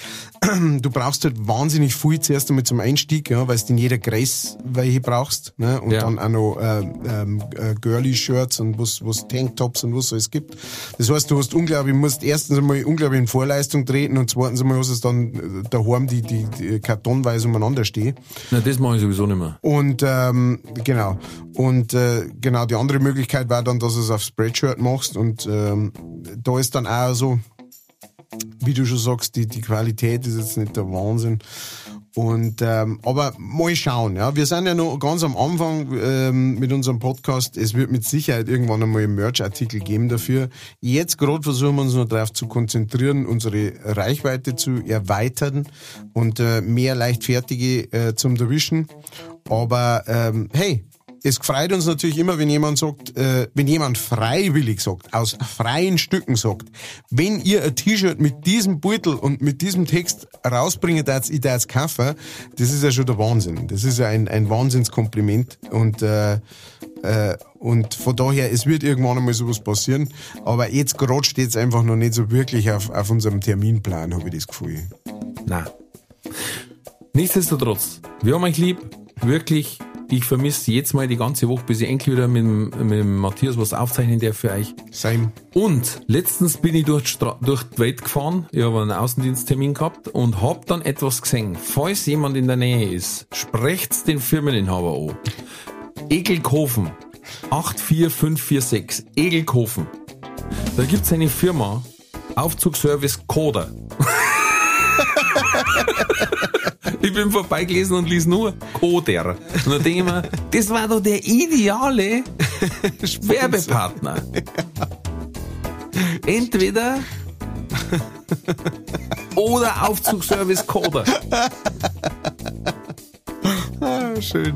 *clears throat* du brauchst halt wahnsinnig viel zuerst einmal zum Einstieg, ja, weil du in jeder Grace welche brauchst, ne? Und Ja. dann auch noch äh, ähm, äh, Girly-Shirts und was was Tanktops und was so es gibt. Das heißt, du hast unglaublich, musst erstens einmal unglaublich in Vorleistung treten und zweitens einmal hast du dann äh, daheim die, die, die kartonweise umeinander stehen. Na, das mache ich sowieso nicht mehr. Und ähm, genau. Und äh, genau, die andere Möglichkeit war dann, dass du es auf Spreadshirt machst. Und ähm, da ist dann auch so, wie du schon sagst, die, die Qualität ist jetzt nicht der Wahnsinn. Und ähm, aber mal schauen, ja. Wir sind ja noch ganz am Anfang ähm, mit unserem Podcast. Es wird mit Sicherheit irgendwann einmal einen Merch-Artikel geben dafür. Jetzt gerade versuchen wir uns noch darauf zu konzentrieren, unsere Reichweite zu erweitern und äh, mehr leichtfertige äh, zum erwischen. Aber ähm, hey, es freut uns natürlich immer, wenn jemand sagt, äh, wenn jemand freiwillig sagt, aus freien Stücken sagt, wenn ihr ein T-Shirt mit diesem Beutel und mit diesem Text rausbringt, als ich da jetzt kaufen, das ist ja schon der Wahnsinn. Das ist ja ein, ein Wahnsinnskompliment und äh, äh, und von daher, es wird irgendwann einmal sowas passieren, aber jetzt gerade steht es einfach noch nicht so wirklich auf, auf unserem Terminplan, habe ich das Gefühl. Na. Nichtsdestotrotz, wir haben euch lieb, wirklich. Ich vermisse jetzt mal die ganze Woche, bis ich endlich wieder mit, dem- mit Matthias was aufzeichnen darf für euch. Sein. Und letztens bin ich durch Stra durch die Welt gefahren, ich habe einen Außendiensttermin gehabt und hab dann etwas gesehen. Falls jemand in der Nähe ist, sprecht's den Firmeninhaber an. Egelkofen, 84546, Egelkofen. Da gibt's eine Firma, Aufzugservice Coder. *laughs* Ich bin vorbeigelesen und lies nur Coder. Und dann denke ich mir, das war doch der ideale *laughs* Werbepartner. Entweder oder Aufzugservice Coder. Ah, schön.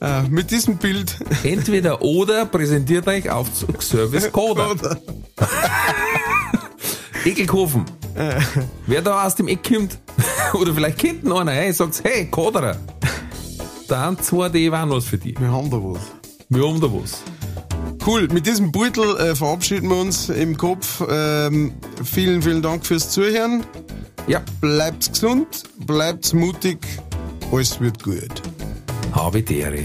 Ah, mit diesem Bild. Entweder oder präsentiert euch Aufzugservice Coder. Ekelkofen. Wer da aus dem Eck kommt, *laughs* oder vielleicht kennt ihn einer, hey, sagt, hey, Coderer. Da haben zwei, die waren was für dich. Wir haben da was. Wir haben da was. Cool, mit diesem Beutel äh, verabschieden wir uns im Kopf. Ähm, vielen, vielen Dank fürs Zuhören. Ja, Bleibt gesund, bleibt mutig, alles wird gut. habe Dere.